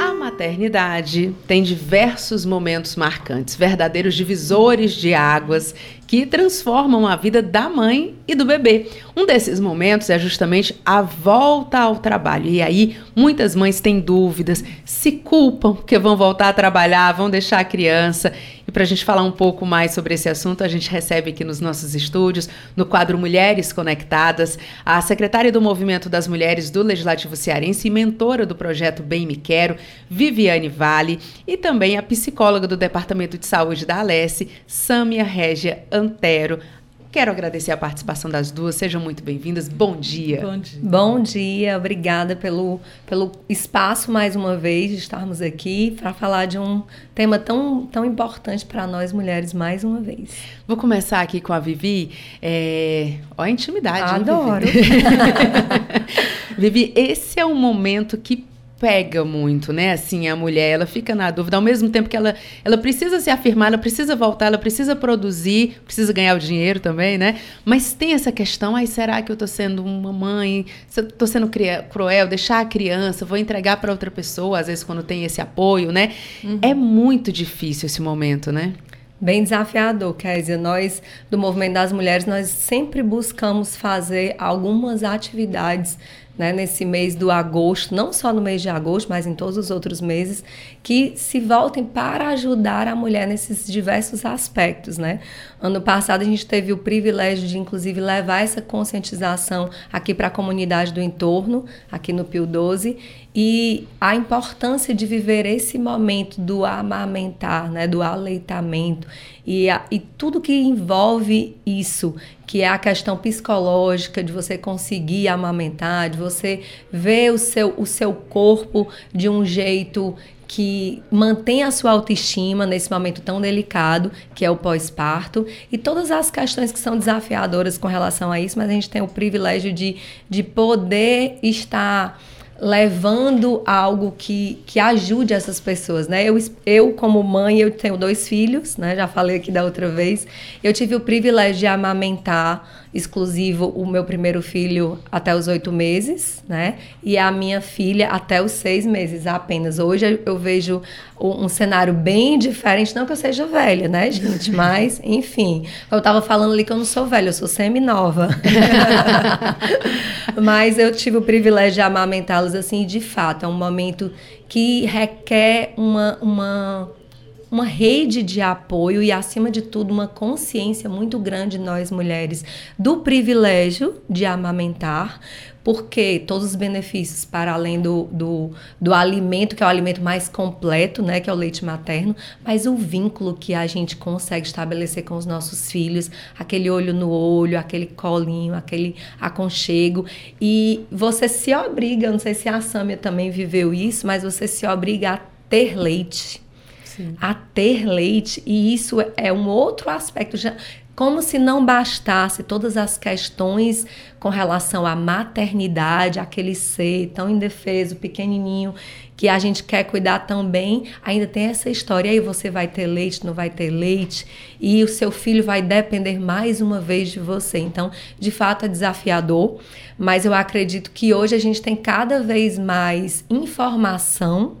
A maternidade tem diversos momentos marcantes, verdadeiros divisores de águas que transformam a vida da mãe e do bebê. Um desses momentos é justamente a volta ao trabalho. E aí, muitas mães têm dúvidas, se culpam porque vão voltar a trabalhar, vão deixar a criança. Para a gente falar um pouco mais sobre esse assunto, a gente recebe aqui nos nossos estúdios, no quadro Mulheres Conectadas, a secretária do Movimento das Mulheres do Legislativo Cearense e mentora do projeto Bem Me Quero, Viviane Vale, e também a psicóloga do Departamento de Saúde da Alesse, Sâmia Régia Antero. Quero agradecer a participação das duas. Sejam muito bem-vindas. Bom dia. Bom dia. Bom dia. Obrigada pelo, pelo espaço mais uma vez de estarmos aqui para falar de um tema tão, tão importante para nós mulheres mais uma vez. Vou começar aqui com a Vivi. É... Ó, a intimidade. Adoro. Hein, Vivi? Vivi, esse é um momento que pega muito, né? Assim, a mulher, ela fica na dúvida, ao mesmo tempo que ela, ela precisa se afirmar, ela precisa voltar, ela precisa produzir, precisa ganhar o dinheiro também, né? Mas tem essa questão, aí será que eu tô sendo uma mãe, tô sendo cruel, deixar a criança, vou entregar para outra pessoa, às vezes quando tem esse apoio, né? Uhum. É muito difícil esse momento, né? Bem desafiador, Kézia. Nós, do Movimento das Mulheres, nós sempre buscamos fazer algumas atividades né, nesse mês do agosto, não só no mês de agosto, mas em todos os outros meses, que se voltem para ajudar a mulher nesses diversos aspectos, né? Ano passado a gente teve o privilégio de inclusive levar essa conscientização aqui para a comunidade do entorno, aqui no Pio 12, e a importância de viver esse momento do amamentar, né, do aleitamento e, a, e tudo que envolve isso, que é a questão psicológica de você conseguir amamentar, de você ver o seu, o seu corpo de um jeito que mantém a sua autoestima nesse momento tão delicado que é o pós-parto. E todas as questões que são desafiadoras com relação a isso, mas a gente tem o privilégio de, de poder estar levando algo que, que ajude essas pessoas, né? Eu, eu, como mãe, eu tenho dois filhos, né? Já falei aqui da outra vez. Eu tive o privilégio de amamentar exclusivo o meu primeiro filho até os oito meses, né? E a minha filha até os seis meses apenas. Hoje eu vejo um, cenário bem diferente, não que eu seja velha, né, gente? Mas, enfim, eu tava falando ali que eu não sou velha, eu sou semi-nova. Mas eu tive o privilégio de amamentá-los assim, de fato, é um momento que requer uma, uma uma rede de apoio e, acima de tudo, uma consciência muito grande nós mulheres do privilégio de amamentar, porque todos os benefícios para além do, do, do, alimento, que é o alimento mais completo, né, que é o leite materno, mas o vínculo que a gente consegue estabelecer com os nossos filhos, aquele olho no olho, aquele colinho, aquele aconchego, e você se obriga, não sei se a Sâmia também viveu isso, mas você se obriga a ter leite Sim. a ter leite, e isso é um outro aspecto. Já, como se não bastasse todas as questões com relação à maternidade, aquele ser tão indefeso, pequenininho, que a gente quer cuidar também, ainda tem essa história. E aí você vai ter leite, não vai ter leite, e o seu filho vai depender mais uma vez de você. Então, de fato, é desafiador, mas eu acredito que hoje a gente tem cada vez mais informação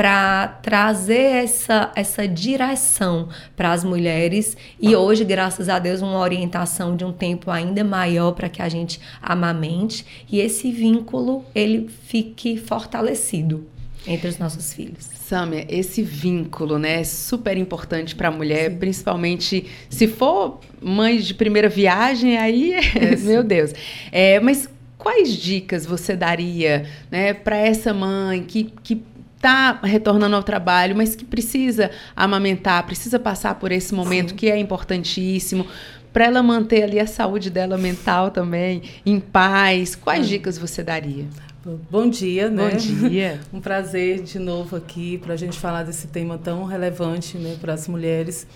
para trazer essa, essa direção para as mulheres e hoje, graças a Deus, uma orientação de um tempo ainda maior para que a gente amamente e esse vínculo ele fique fortalecido entre os nossos filhos. Samia, esse vínculo, né, é super importante para a mulher, Sim. principalmente se for mãe de primeira viagem, aí, é, meu Deus. É, mas quais dicas você daria, né, para essa mãe que, que está retornando ao trabalho, mas que precisa amamentar, precisa passar por esse momento Sim. que é importantíssimo para ela manter ali a saúde dela mental também, em paz. Quais hum. dicas você daria? Bom dia, né? Bom dia. um prazer de novo aqui para a gente falar desse tema tão relevante né, para as mulheres.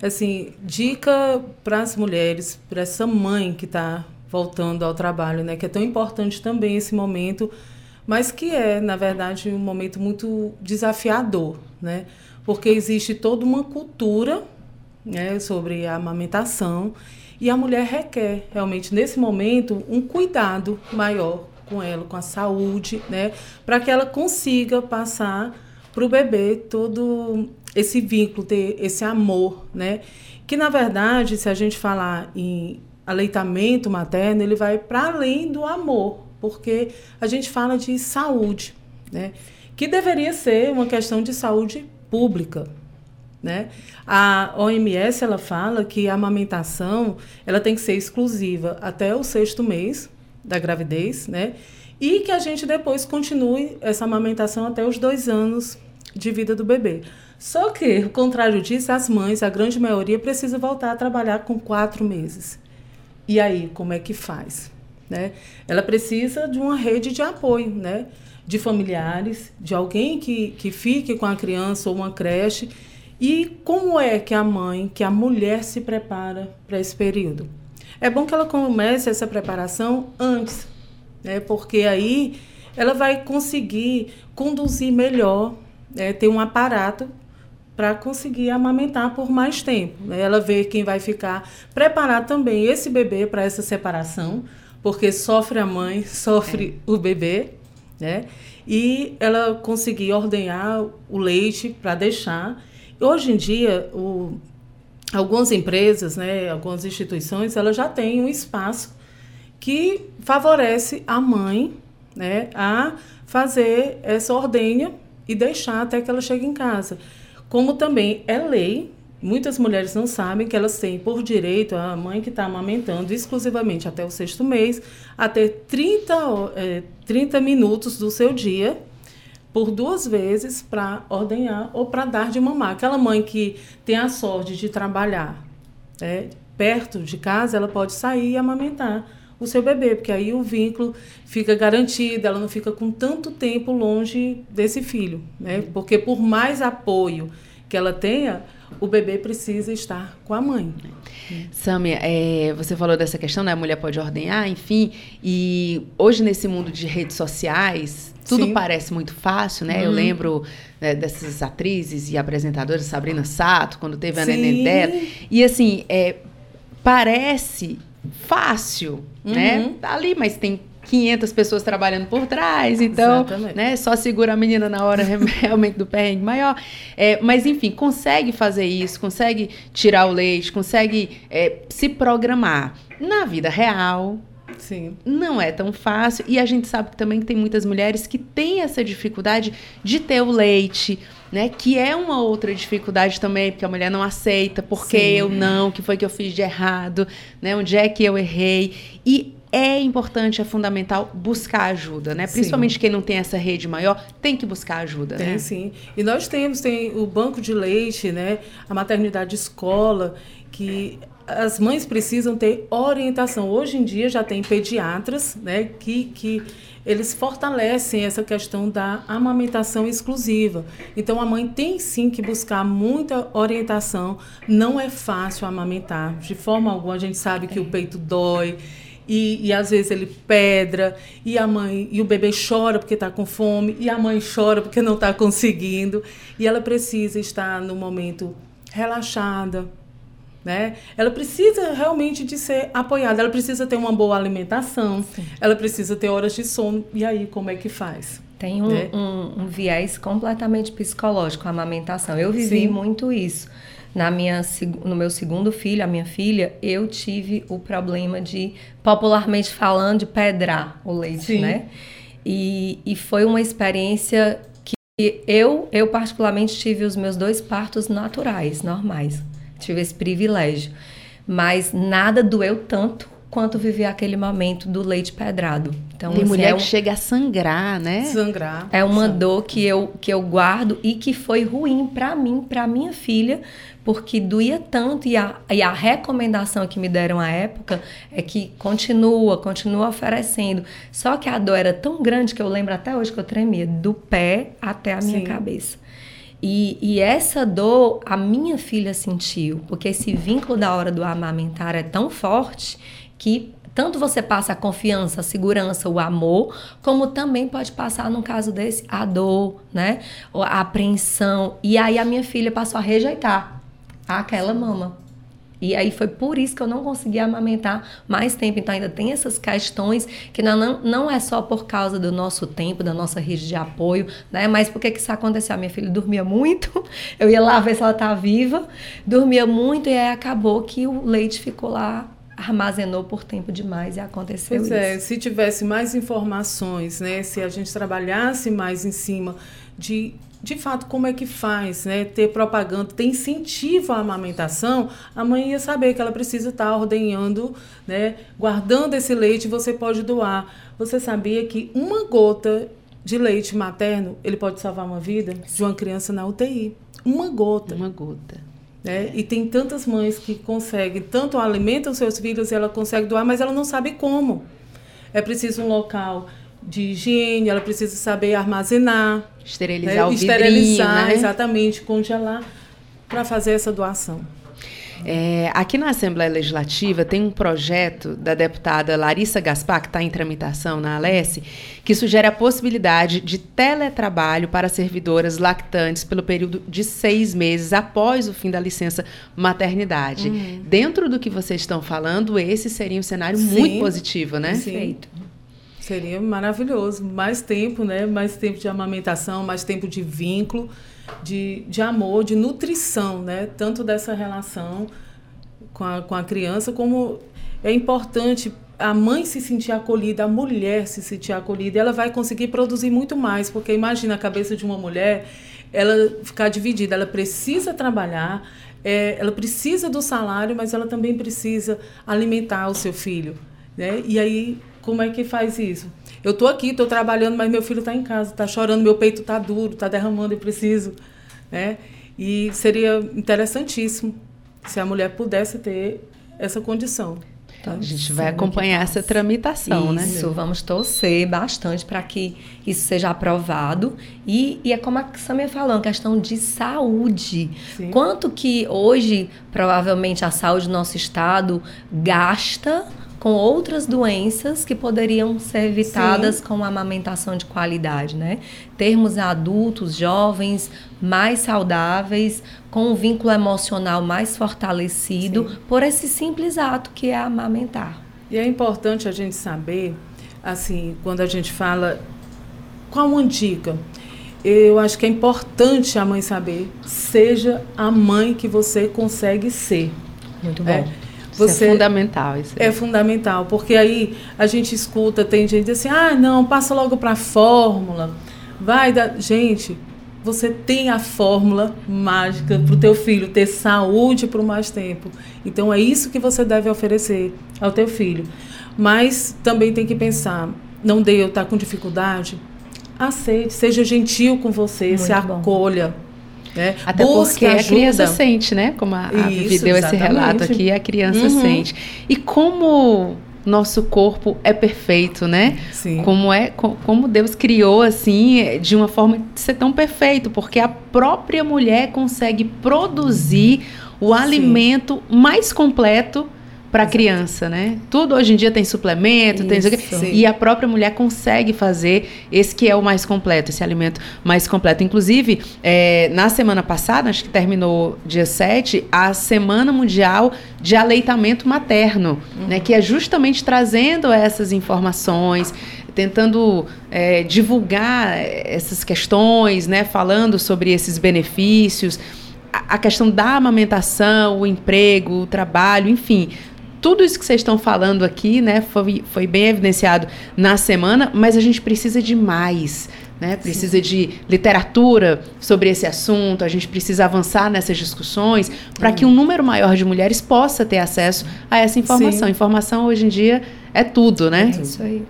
Assim, dica para as mulheres, para essa mãe que está voltando ao trabalho, né? Que é tão importante também esse momento mas que é, na verdade, um momento muito desafiador, né? Porque existe toda uma cultura né, sobre a amamentação e a mulher requer realmente nesse momento um cuidado maior com ela, com a saúde, né, para que ela consiga passar para o bebê todo esse vínculo, ter esse amor, né, que na verdade, se a gente falar em aleitamento materno, ele vai para além do amor, porque a gente fala de saúde, né? que deveria ser uma questão de saúde pública. Né? A OMS ela fala que a amamentação ela tem que ser exclusiva até o sexto mês da gravidez, né? e que a gente depois continue essa amamentação até os dois anos de vida do bebê. Só que, o contrário disso, as mães, a grande maioria, precisa voltar a trabalhar com quatro meses. E aí, como é que faz? Né? Ela precisa de uma rede de apoio, né? de familiares, de alguém que, que fique com a criança ou uma creche. E como é que a mãe, que a mulher se prepara para esse período? É bom que ela comece essa preparação antes, né? porque aí ela vai conseguir conduzir melhor, é, ter um aparato para conseguir amamentar por mais tempo. Né? Ela vê quem vai ficar, preparar também esse bebê para essa separação, porque sofre a mãe, sofre é. o bebê, né? E ela conseguir ordenhar o leite para deixar. Hoje em dia, o, algumas empresas, né, algumas instituições, elas já têm um espaço que favorece a mãe né, a fazer essa ordenha e deixar até que ela chegue em casa. Como também é lei, muitas mulheres não sabem que elas têm por direito, a mãe que está amamentando exclusivamente até o sexto mês, a ter 30, é, 30 minutos do seu dia por duas vezes para ordenhar ou para dar de mamar. Aquela mãe que tem a sorte de trabalhar é, perto de casa, ela pode sair e amamentar o seu bebê, porque aí o vínculo fica garantido, ela não fica com tanto tempo longe desse filho, né? Porque por mais apoio que ela tenha, o bebê precisa estar com a mãe. Samia, é, você falou dessa questão, né? A mulher pode ordenhar, enfim. E hoje, nesse mundo de redes sociais, tudo Sim. parece muito fácil, né? Uhum. Eu lembro né, dessas atrizes e apresentadoras, Sabrina Sato, quando teve a neném dela. E assim, é, parece fácil, né? uhum. né? Tá ali, mas tem 500 pessoas trabalhando por trás, então, Exatamente. né, só segura a menina na hora realmente do perrengue maior. É, mas, enfim, consegue fazer isso, consegue tirar o leite, consegue é, se programar. Na vida real, Sim. Não é tão fácil. E a gente sabe também que tem muitas mulheres que têm essa dificuldade de ter o leite, né? Que é uma outra dificuldade também, porque a mulher não aceita, porque Sim. eu não, que foi que eu fiz de errado, né? Onde é que eu errei? E é importante, é fundamental buscar ajuda, né? Principalmente sim. quem não tem essa rede maior, tem que buscar ajuda, tem, né? sim. E nós temos, tem o banco de leite, né? A maternidade escola, que as mães precisam ter orientação. Hoje em dia já tem pediatras, né? Que, que eles fortalecem essa questão da amamentação exclusiva. Então a mãe tem sim que buscar muita orientação. Não é fácil amamentar. De forma alguma a gente sabe que é. o peito dói e, e, às vezes ele pedra e a mãe e o bebê chora porque está com fome e a mãe chora porque não está conseguindo e ela precisa estar no momento relaxada né? Ela precisa realmente de ser apoiada, ela precisa ter uma boa alimentação, Sim. ela precisa ter horas de sono. E aí, como é que faz? Tem um, né? um, um viés completamente psicológico, a amamentação. Eu vivi Sim. muito isso. Na minha, no meu segundo filho, a minha filha, eu tive o problema de, popularmente falando, de pedrar o leite, Sim. né? E, e foi uma experiência que eu, eu particularmente tive os meus dois partos naturais, normais. Tive esse privilégio. Mas nada doeu tanto quanto viver aquele momento do leite pedrado. Então, Tem assim, mulher é um, que chega a sangrar, né? Sangrar. É uma dor que eu, que eu guardo e que foi ruim para mim, para minha filha, porque doía tanto e a, e a recomendação que me deram à época é que continua, continua oferecendo. Só que a dor era tão grande que eu lembro até hoje que eu tremia do pé até a minha Sim. cabeça. E, e, essa dor a minha filha sentiu, porque esse vínculo da hora do amamentar é tão forte que tanto você passa a confiança, a segurança, o amor, como também pode passar, no caso desse, a dor, né? A apreensão. E aí a minha filha passou a rejeitar aquela mama. E aí foi por isso que eu não consegui amamentar mais tempo. Então ainda tem essas questões que não, não é só por causa do nosso tempo, da nossa rede de apoio, né? Mas por que isso aconteceu? A minha filha dormia muito, eu ia lá ver se ela tá viva, dormia muito e aí acabou que o leite ficou lá armazenou por tempo demais e aconteceu pois isso. é, se tivesse mais informações, né, se a gente trabalhasse mais em cima de de fato, como é que faz, né? Ter propaganda, ter incentivo à amamentação, a mãe ia saber que ela precisa estar ordenhando, né? Guardando esse leite, você pode doar. Você sabia que uma gota de leite materno, ele pode salvar uma vida de uma criança na UTI. Uma gota. Uma gota. Né? E tem tantas mães que conseguem, tanto alimentam seus filhos e ela consegue doar, mas ela não sabe como. É preciso um local de higiene, ela precisa saber armazenar, esterilizar né? o esterilizar, vidrinho, né? exatamente, congelar para fazer essa doação. É, aqui na Assembleia Legislativa tem um projeto da deputada Larissa Gaspar, que está em tramitação na Alesse, que sugere a possibilidade de teletrabalho para servidoras lactantes pelo período de seis meses após o fim da licença maternidade. Uhum. Dentro do que vocês estão falando, esse seria um cenário Sim. muito positivo, né? Perfeito. Seria maravilhoso. Mais tempo, né? Mais tempo de amamentação, mais tempo de vínculo de, de amor, de nutrição, né? Tanto dessa relação com a, com a criança, como é importante a mãe se sentir acolhida, a mulher se sentir acolhida, ela vai conseguir produzir muito mais, porque imagina a cabeça de uma mulher, ela ficar dividida, ela precisa trabalhar, é, ela precisa do salário, mas ela também precisa alimentar o seu filho, né? E aí, como é que faz isso? Eu tô aqui, tô trabalhando, mas meu filho está em casa, está chorando, meu peito está duro, está derramando, eu preciso, né? E seria interessantíssimo se a mulher pudesse ter essa condição. Então, a gente vai acompanhar essa tramitação, isso, né? Isso, vamos torcer bastante para que isso seja aprovado. E, e é como a Samia falou, uma questão de saúde. Sim. Quanto que hoje, provavelmente, a saúde do nosso estado gasta com outras doenças que poderiam ser evitadas Sim. com a amamentação de qualidade, né? Termos adultos, jovens mais saudáveis, com um vínculo emocional mais fortalecido Sim. por esse simples ato que é amamentar. E é importante a gente saber, assim, quando a gente fala qual uma dica, eu acho que é importante a mãe saber, seja a mãe que você consegue ser. Muito bom. É, você, isso é fundamental. Isso é. é fundamental, porque aí a gente escuta, tem gente assim, ah, não, passa logo para a fórmula, vai dar... Gente, você tem a fórmula mágica para o teu filho ter saúde por mais tempo. Então, é isso que você deve oferecer ao teu filho. Mas também tem que pensar, não deu, está com dificuldade? Aceite, seja gentil com você, Muito se acolha. É, Até porque ajuda. a criança sente, né? Como a, a Vivi deu esse relato aqui, a criança uhum. sente. E como nosso corpo é perfeito, né? Sim. Como é como Deus criou assim, de uma forma de ser tão perfeito, porque a própria mulher consegue produzir o Sim. alimento mais completo para a criança, né? Tudo hoje em dia tem suplemento, Isso. tem e a própria mulher consegue fazer esse que é o mais completo, esse alimento mais completo. Inclusive, é, na semana passada, acho que terminou dia 7, a Semana Mundial de Aleitamento Materno, uhum. né? Que é justamente trazendo essas informações, tentando é, divulgar essas questões, né? Falando sobre esses benefícios a questão da amamentação, o emprego, o trabalho, enfim, tudo isso que vocês estão falando aqui, né, foi, foi bem evidenciado na semana, mas a gente precisa de mais. Né? Precisa Sim. de literatura sobre esse assunto, a gente precisa avançar nessas discussões para que um número maior de mulheres possa ter acesso a essa informação. Sim. Informação hoje em dia é tudo, né? É isso aí.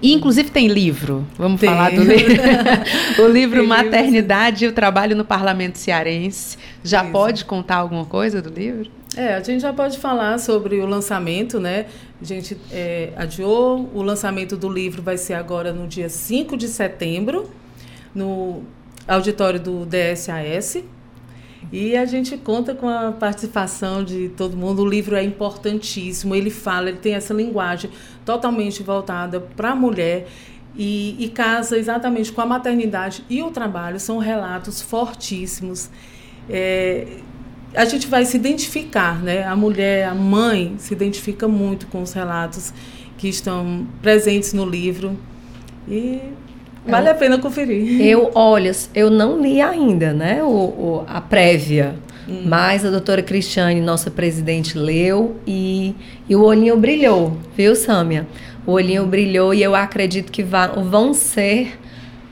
E, inclusive, tem livro. Vamos tem. falar do livro. o livro tem Maternidade livro. e o Trabalho no Parlamento Cearense. Já Isso. pode contar alguma coisa do livro? É, a gente já pode falar sobre o lançamento, né? A gente é, adiou, o lançamento do livro vai ser agora no dia 5 de setembro, no auditório do DSAS. E a gente conta com a participação de todo mundo. O livro é importantíssimo, ele fala, ele tem essa linguagem totalmente voltada para a mulher. E, e casa exatamente com a maternidade e o trabalho, são relatos fortíssimos. É, a gente vai se identificar, né? A mulher, a mãe, se identifica muito com os relatos que estão presentes no livro e vale a pena conferir. Eu, olha, eu não li ainda, né? O, o a prévia, hum. mas a doutora Cristiane, nossa presidente, leu e, e o olhinho brilhou, viu, Sâmia? O olhinho brilhou e eu acredito que vão ser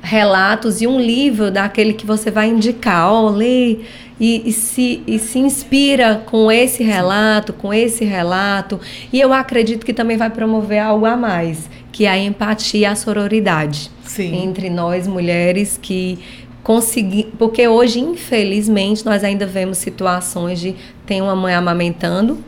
relatos e um livro daquele que você vai indicar, ó, oh, lê e, e, se, e se inspira com esse relato, com esse relato. E eu acredito que também vai promover algo a mais, que é a empatia e a sororidade Sim. entre nós mulheres que conseguir, porque hoje infelizmente nós ainda vemos situações de tem uma mãe amamentando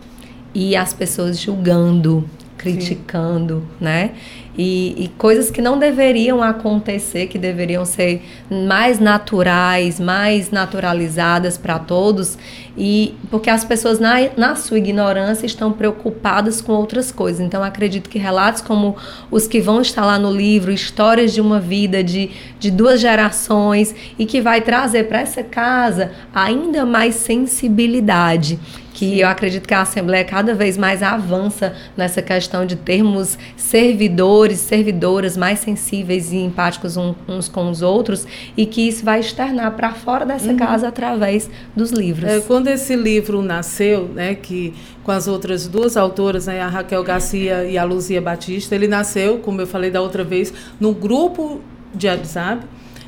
e as pessoas julgando, criticando, Sim. né? E, e coisas que não deveriam acontecer, que deveriam ser mais naturais, mais naturalizadas para todos, e porque as pessoas na, na sua ignorância estão preocupadas com outras coisas. Então acredito que relatos como os que vão estar lá no livro, histórias de uma vida de, de duas gerações e que vai trazer para essa casa ainda mais sensibilidade que Sim. eu acredito que a Assembleia cada vez mais avança nessa questão de termos servidores, servidoras mais sensíveis e empáticos uns com os outros e que isso vai externar para fora dessa uhum. casa através dos livros. É, quando esse livro nasceu, né, que com as outras duas autoras, né, a Raquel Garcia e a Luzia Batista, ele nasceu, como eu falei da outra vez, no grupo de WhatsApp,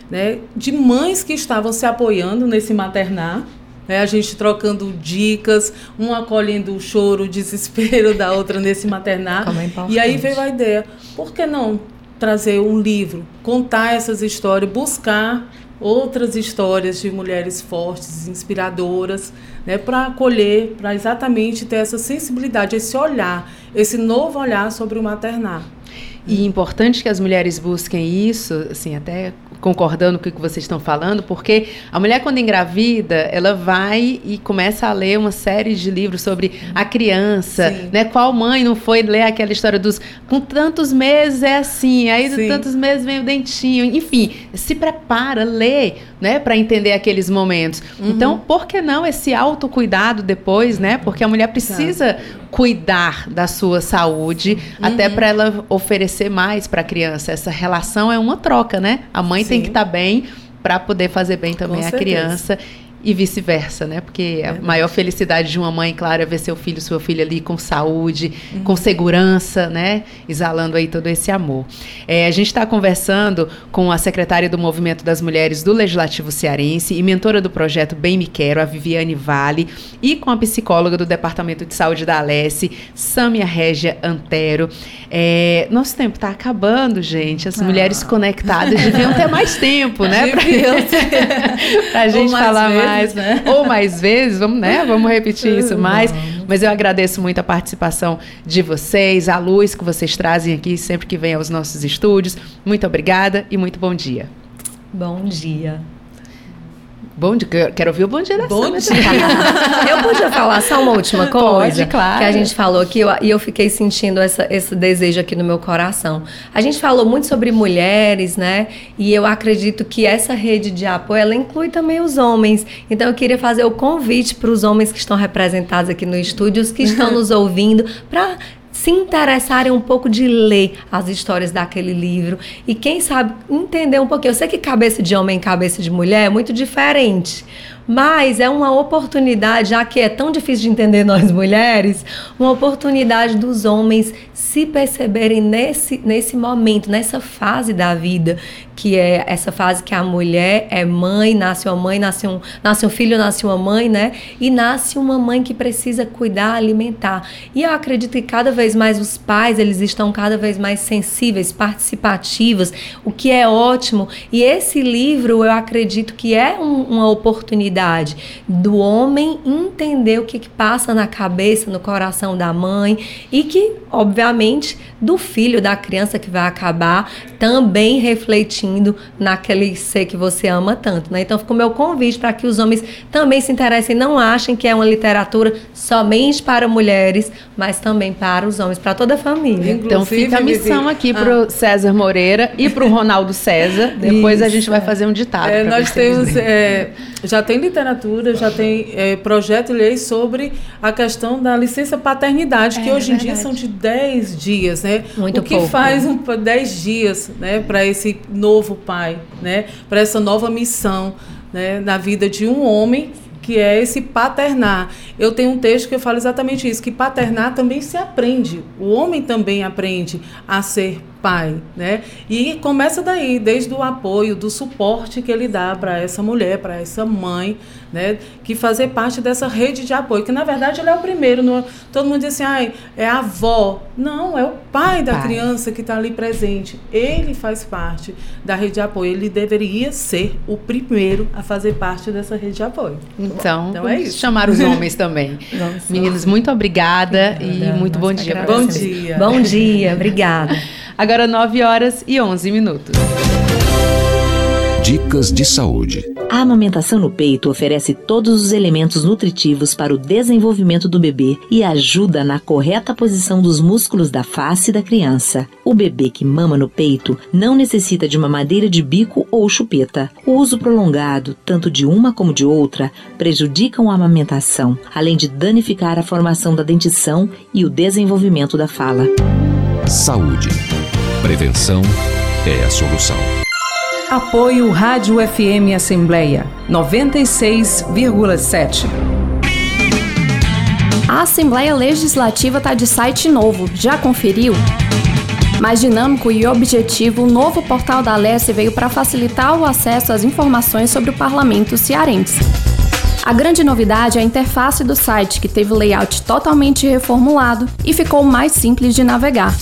né, de mães que estavam se apoiando nesse maternar né? A gente trocando dicas, uma acolhendo o choro, o desespero da outra nesse maternar. É e aí veio a ideia, por que não trazer um livro, contar essas histórias, buscar outras histórias de mulheres fortes, inspiradoras, né, para acolher, para exatamente ter essa sensibilidade, esse olhar, esse novo olhar sobre o maternar. E é importante que as mulheres busquem isso, assim, até concordando com o que vocês estão falando, porque a mulher quando engravida, ela vai e começa a ler uma série de livros sobre a criança, Sim. né? Qual mãe não foi ler aquela história dos com tantos meses é assim, aí de tantos meses vem o dentinho, enfim, se prepara, lê, né, para entender aqueles momentos. Uhum. Então, por que não esse autocuidado depois, né? Porque a mulher precisa cuidar da sua saúde, uhum. até para ela oferecer mais para a criança. Essa relação é uma troca, né? A mãe Sim. Tem que estar tá bem para poder fazer bem também a criança e vice-versa, né? Porque a maior felicidade de uma mãe, claro, é ver seu filho, sua filha ali com saúde, uhum. com segurança, né? Exalando aí todo esse amor. É, a gente está conversando com a secretária do Movimento das Mulheres do Legislativo Cearense e mentora do projeto Bem Me Quero, a Viviane Vale, e com a psicóloga do Departamento de Saúde da Alesse, Sâmia Régia Antero. É, nosso tempo está acabando, gente. As ah. mulheres conectadas deviam ter mais tempo, né? Para a gente falar mais mais, né? ou mais vezes, vamos, né? Vamos repetir isso mais. Mas eu agradeço muito a participação de vocês, a luz que vocês trazem aqui sempre que vem aos nossos estúdios. Muito obrigada e muito bom dia. Bom dia. Bom dia, quero ouvir o bom dia da Bom dia. eu podia falar só uma última coisa? Pode, claro. Que a gente falou aqui e eu fiquei sentindo essa, esse desejo aqui no meu coração. A gente falou muito sobre mulheres, né? E eu acredito que essa rede de apoio, ela inclui também os homens. Então eu queria fazer o convite para os homens que estão representados aqui no estúdio, os que estão nos ouvindo, para se interessarem um pouco de ler as histórias daquele livro e quem sabe entender um pouquinho. Eu sei que cabeça de homem e cabeça de mulher é muito diferente, mas é uma oportunidade, já que é tão difícil de entender nós mulheres, uma oportunidade dos homens se perceberem nesse, nesse momento, nessa fase da vida, que é essa fase que a mulher é mãe, nasce uma mãe, nasce um, nasce um filho, nasce uma mãe, né? E nasce uma mãe que precisa cuidar, alimentar. E eu acredito que cada vez mais os pais, eles estão cada vez mais sensíveis, participativos, o que é ótimo. E esse livro, eu acredito que é um, uma oportunidade do homem entender o que, que passa na cabeça, no coração da mãe e que, obviamente, do filho, da criança que vai acabar também refletindo naquele ser que você ama tanto, né? Então, fica o meu convite para que os homens também se interessem, não achem que é uma literatura somente para mulheres, mas também para os homens, para toda a família. Inclusive, então, fica a missão aqui ah. para o César Moreira e para o Ronaldo César. Depois Isso, a gente vai fazer um ditado. É, nós temos, é, já tem literatura, já tem é, projeto e lei sobre a questão da licença paternidade, é, que hoje em dia são de 10 dias, né? Muito o que pouco. faz um, 10 dias né, para esse novo pai, né? Para essa nova missão né, na vida de um homem que é esse paternar. Eu tenho um texto que eu falo exatamente isso, que paternar também se aprende. O homem também aprende a ser pai, né? E começa daí, desde o apoio, do suporte que ele dá para essa mulher, para essa mãe, né? Que fazer parte dessa rede de apoio, que na verdade ele é o primeiro. No, todo mundo diz assim, ai, é a avó. Não, é o pai da pai. criança que está ali presente. Ele faz parte da rede de apoio. Ele deveria ser o primeiro a fazer parte dessa rede de apoio. Então, então é isso. chamar os homens também. Meninos, muito obrigada, obrigada e muito bom dia. Bom dia. Bom dia, obrigada. Agora 9 horas e 11 minutos. Dicas de saúde. A amamentação no peito oferece todos os elementos nutritivos para o desenvolvimento do bebê e ajuda na correta posição dos músculos da face da criança. O bebê que mama no peito não necessita de uma madeira de bico ou chupeta. O uso prolongado, tanto de uma como de outra, prejudicam a amamentação, além de danificar a formação da dentição e o desenvolvimento da fala. Saúde. Prevenção é a solução. Apoio Rádio FM Assembleia 96,7. A Assembleia Legislativa está de site novo. Já conferiu? Mais dinâmico e objetivo, o novo portal da Alesse veio para facilitar o acesso às informações sobre o parlamento cearense. A grande novidade é a interface do site, que teve o layout totalmente reformulado e ficou mais simples de navegar.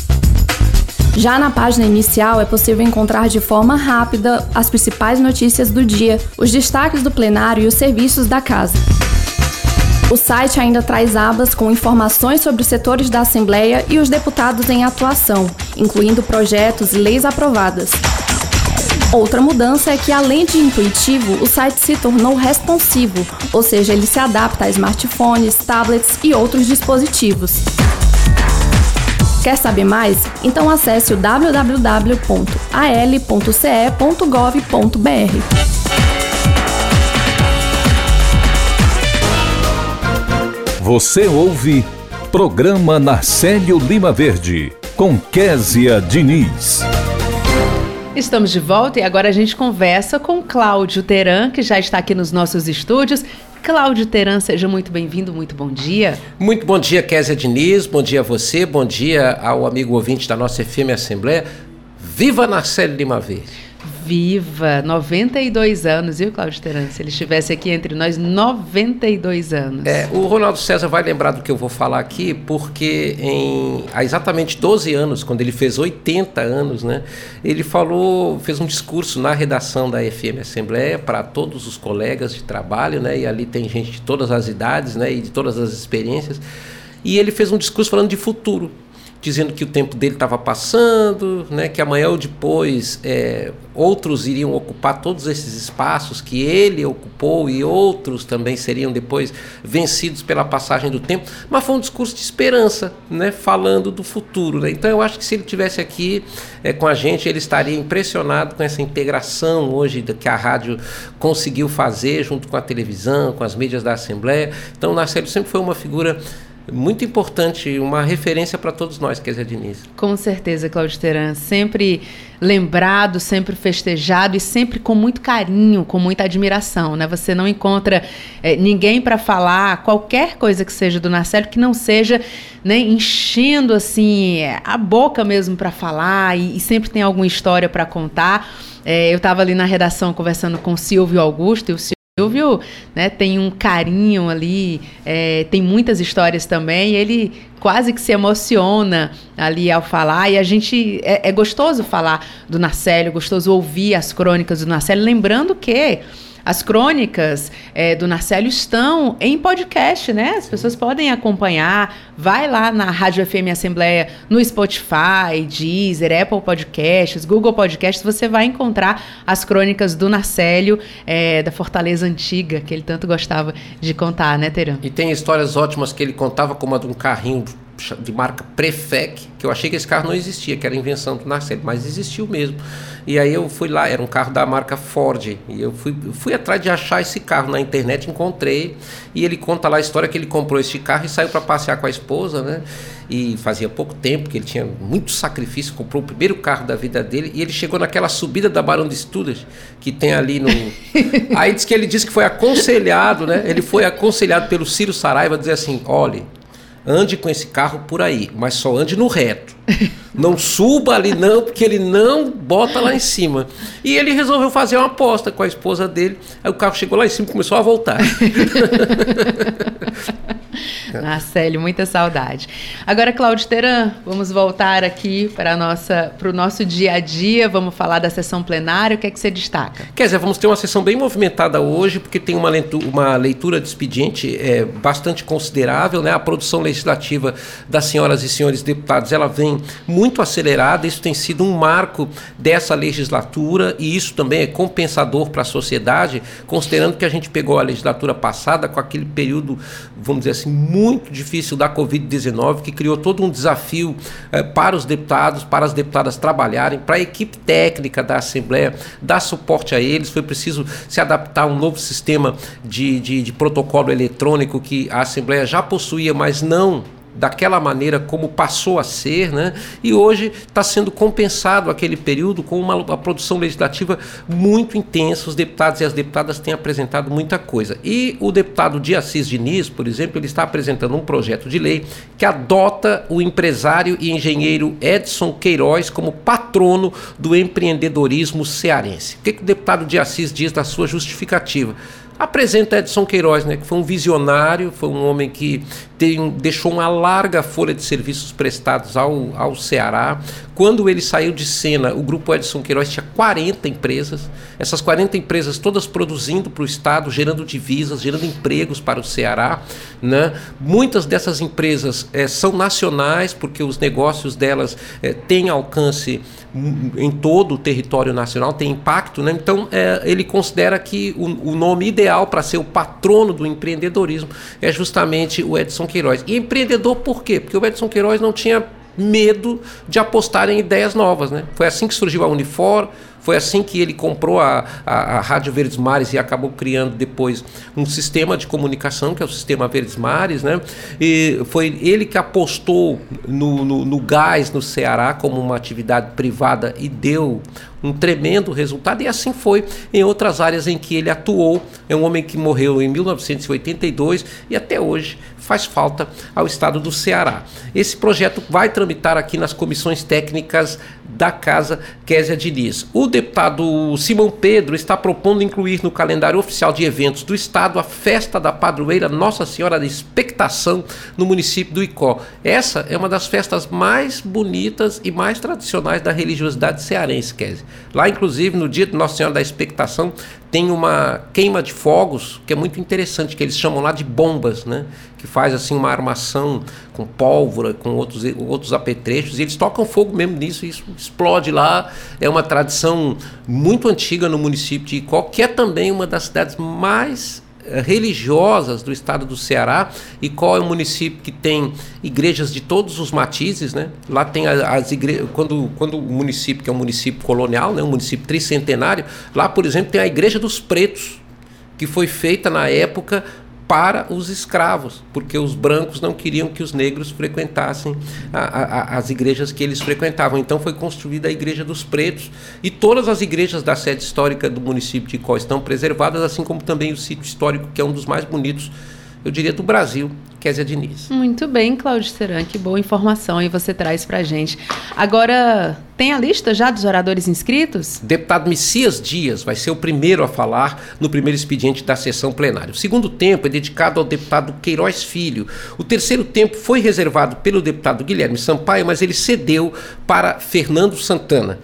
Já na página inicial é possível encontrar de forma rápida as principais notícias do dia, os destaques do plenário e os serviços da casa. O site ainda traz abas com informações sobre os setores da Assembleia e os deputados em atuação, incluindo projetos e leis aprovadas. Outra mudança é que, além de intuitivo, o site se tornou responsivo, ou seja, ele se adapta a smartphones, tablets e outros dispositivos. Quer saber mais? Então acesse o www.al.ce.gov.br. Você ouve Programa Narcélio Lima Verde, com Késia Diniz. Estamos de volta e agora a gente conversa com Cláudio Teran, que já está aqui nos nossos estúdios. Cláudio Teran, seja muito bem-vindo, muito bom dia. Muito bom dia, Késia Diniz, bom dia a você, bom dia ao amigo ouvinte da nossa FM Assembleia. Viva Narcélio Lima Verde! Viva! 92 anos, viu, Cláudio Teran? Se ele estivesse aqui entre nós, 92 anos. É, o Ronaldo César vai lembrar do que eu vou falar aqui, porque em, há exatamente 12 anos, quando ele fez 80 anos, né, ele falou, fez um discurso na redação da FM Assembleia para todos os colegas de trabalho, né, e ali tem gente de todas as idades né, e de todas as experiências, e ele fez um discurso falando de futuro dizendo que o tempo dele estava passando, né, que amanhã ou depois é, outros iriam ocupar todos esses espaços que ele ocupou e outros também seriam depois vencidos pela passagem do tempo. Mas foi um discurso de esperança, né, falando do futuro. Né? Então eu acho que se ele tivesse aqui é, com a gente, ele estaria impressionado com essa integração hoje que a rádio conseguiu fazer junto com a televisão, com as mídias da Assembleia. Então o Narcélio sempre foi uma figura muito importante, uma referência para todos nós, Kézia Diniz. Com certeza, Cláudio Teran. Sempre lembrado, sempre festejado e sempre com muito carinho, com muita admiração. Né? Você não encontra é, ninguém para falar qualquer coisa que seja do Narcélio que não seja né, enchendo assim a boca mesmo para falar e, e, sempre tem alguma história para contar. É, eu estava ali na redação conversando com o Silvio Augusto e o Silvio né, tem um carinho ali, é, tem muitas histórias também, ele quase que se emociona ali ao falar, e a gente, é, é gostoso falar do Narcélio, gostoso ouvir as crônicas do Narcélio, lembrando que as crônicas é, do Narcélio estão em podcast, né? As pessoas podem acompanhar. Vai lá na Rádio FM Assembleia, no Spotify, Deezer, Apple Podcasts, Google Podcasts. Você vai encontrar as crônicas do Narcélio, é, da Fortaleza Antiga, que ele tanto gostava de contar, né, Teran? E tem histórias ótimas que ele contava, como a de um carrinho de marca Prefec, que eu achei que esse carro não existia, que era invenção do Narcélio, mas existiu mesmo. E aí eu fui lá, era um carro da marca Ford, e eu fui, fui atrás de achar esse carro na internet, encontrei, e ele conta lá a história que ele comprou esse carro e saiu para passear com a esposa, né? E fazia pouco tempo que ele tinha muito sacrifício, comprou o primeiro carro da vida dele, e ele chegou naquela subida da Barão de Estudas, que tem ali no... aí diz que ele disse que foi aconselhado, né? Ele foi aconselhado pelo Ciro Saraiva a dizer assim, olhe, ande com esse carro por aí, mas só ande no reto. Não suba ali não, porque ele não bota lá em cima. E ele resolveu fazer uma aposta com a esposa dele. Aí o carro chegou lá em cima e começou a voltar. Marcelo, muita saudade. Agora, Cláudio Teran, vamos voltar aqui para nossa para o nosso dia a dia, vamos falar da sessão plenária, o que é que você destaca? Quer dizer, vamos ter uma sessão bem movimentada hoje, porque tem uma leitura, uma leitura de expediente é, bastante considerável, né? A produção legislativa das senhoras e senhores deputados, ela vem muito acelerada, isso tem sido um marco dessa legislatura e isso também é compensador para a sociedade, considerando que a gente pegou a legislatura passada com aquele período, vamos dizer assim, muito difícil da Covid-19, que criou todo um desafio eh, para os deputados, para as deputadas trabalharem, para a equipe técnica da Assembleia dar suporte a eles. Foi preciso se adaptar a um novo sistema de, de, de protocolo eletrônico que a Assembleia já possuía, mas não daquela maneira como passou a ser, né? e hoje está sendo compensado aquele período com uma, uma, produção legislativa muito intensa. Os deputados e as deputadas têm apresentado muita coisa. E o deputado de Assis Diniz, por exemplo, ele está apresentando um projeto de lei que adota o empresário e engenheiro Edson Queiroz como patrono do empreendedorismo cearense. O que, que o deputado de Assis diz na sua justificativa? Apresenta Edson Queiroz, né, que foi um visionário, foi um homem que tem, deixou uma larga folha de serviços prestados ao, ao Ceará. Quando ele saiu de cena, o grupo Edson Queiroz tinha 40 empresas, essas 40 empresas todas produzindo para o Estado, gerando divisas, gerando empregos para o Ceará. Né? Muitas dessas empresas é, são nacionais, porque os negócios delas é, têm alcance em todo o território nacional, tem impacto. Né? Então, é, ele considera que o, o nome ideal para ser o patrono do empreendedorismo é justamente o Edson Queiroz. E empreendedor por quê? Porque o Edson Queiroz não tinha medo de apostar em ideias novas. Né? Foi assim que surgiu a Unifor, foi assim que ele comprou a, a, a, Rádio Verdes Mares e acabou criando depois um sistema de comunicação, que é o sistema Verdes Mares. Né? E foi ele que apostou no, no, no gás no Ceará como uma atividade privada e deu um tremendo resultado, e assim foi em outras áreas em que ele atuou. É um homem que morreu em 1982 e até hoje faz falta ao estado do Ceará. Esse projeto vai tramitar aqui nas comissões técnicas da Casa Késia Diniz. O deputado Simão Pedro está propondo incluir no calendário oficial de eventos do estado a festa da padroeira Nossa Senhora da Expectação no município do Icó. Essa é uma das festas mais bonitas e mais tradicionais da religiosidade cearense, Késia. Lá, inclusive, no dia de Nossa Senhora da Expectação, tem uma queima de fogos que é muito interessante, que eles chamam lá de bombas, né? Que faz assim uma armação com pólvora, com outros, outros apetrechos, e eles tocam fogo mesmo nisso, e isso explode lá. É uma tradição muito antiga no município de Icó, que é também uma das cidades mais religiosas do estado do Ceará e qual é o município que tem igrejas de todos os matizes, né? Lá tem as igrejas, quando, quando o município que é um município colonial, né, um município tricentenário, lá, por exemplo, tem a igreja dos pretos, que foi feita na época para os escravos, porque os brancos não queriam que os negros frequentassem a, a, as igrejas que eles frequentavam. Então foi construída a Igreja dos Pretos e todas as igrejas da sede histórica do município de Icó estão preservadas, assim como também o sítio histórico, que é um dos mais bonitos, eu diria, do Brasil, Kézia Diniz. Muito bem, Cláudio Seran, que boa informação aí você traz pra gente. Agora, tem a lista já dos oradores inscritos? Deputado Messias Dias vai ser o primeiro a falar no primeiro expediente da sessão plenária. O segundo tempo é dedicado ao deputado Queiroz Filho. O terceiro tempo foi reservado pelo deputado Guilherme Sampaio, mas ele cedeu para Fernando Santana.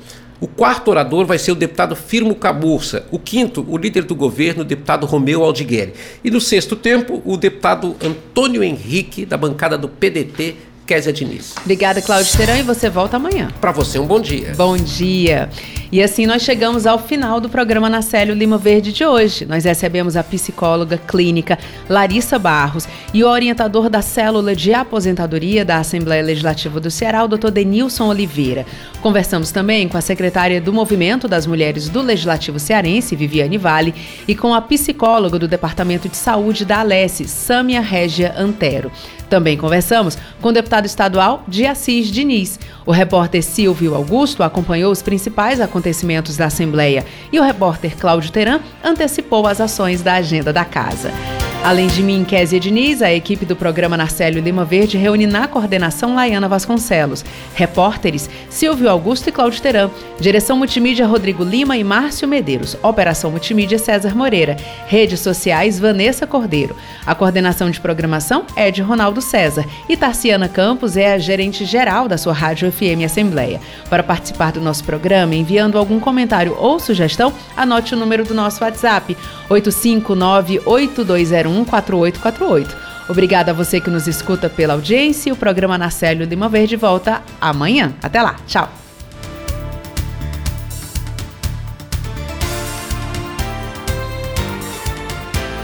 O quarto orador vai ser o deputado Firmo Caburça. O quinto, o líder do governo, o deputado Romeu Aldigueri. E no sexto tempo, o deputado Antônio Henrique, da bancada do PDT, Kézia Diniz. Obrigada, Cláudio Terão, e você volta amanhã. Para você, um bom dia. Bom dia. E assim nós chegamos ao final do programa Nacélio Lima Verde de hoje. Nós recebemos a psicóloga clínica Larissa Barros e o orientador da célula de aposentadoria da Assembleia Legislativa do Ceará, o Dr. Denilson Oliveira. Conversamos também com a secretária do Movimento das Mulheres do Legislativo Cearense, Viviane Vale, e com a psicóloga do Departamento de Saúde da Alesse, Sâmia Régia Antero. Também conversamos com o deputado estadual de Assis Diniz. O repórter Silvio Augusto acompanhou os principais acontecimentos da Assembleia e o repórter Cláudio Teran antecipou as ações da agenda da casa. Além de mim, Kézia Diniz, a equipe do programa Narcélio Lima Verde reúne na coordenação Laiana Vasconcelos. Repórteres Silvio Augusto e Cláudio Teran. Direção Multimídia Rodrigo Lima e Márcio Medeiros. Operação Multimídia César Moreira. Redes sociais Vanessa Cordeiro. A coordenação de programação é de Ronaldo César. E Tarciana Campos é a gerente geral da sua Rádio FM Assembleia. Para participar do nosso programa, enviando algum comentário ou sugestão, anote o número do nosso WhatsApp 859 8201 4848. Obrigada a você que nos escuta pela audiência. O programa Narcélio Lima Verde volta amanhã. Até lá. Tchau.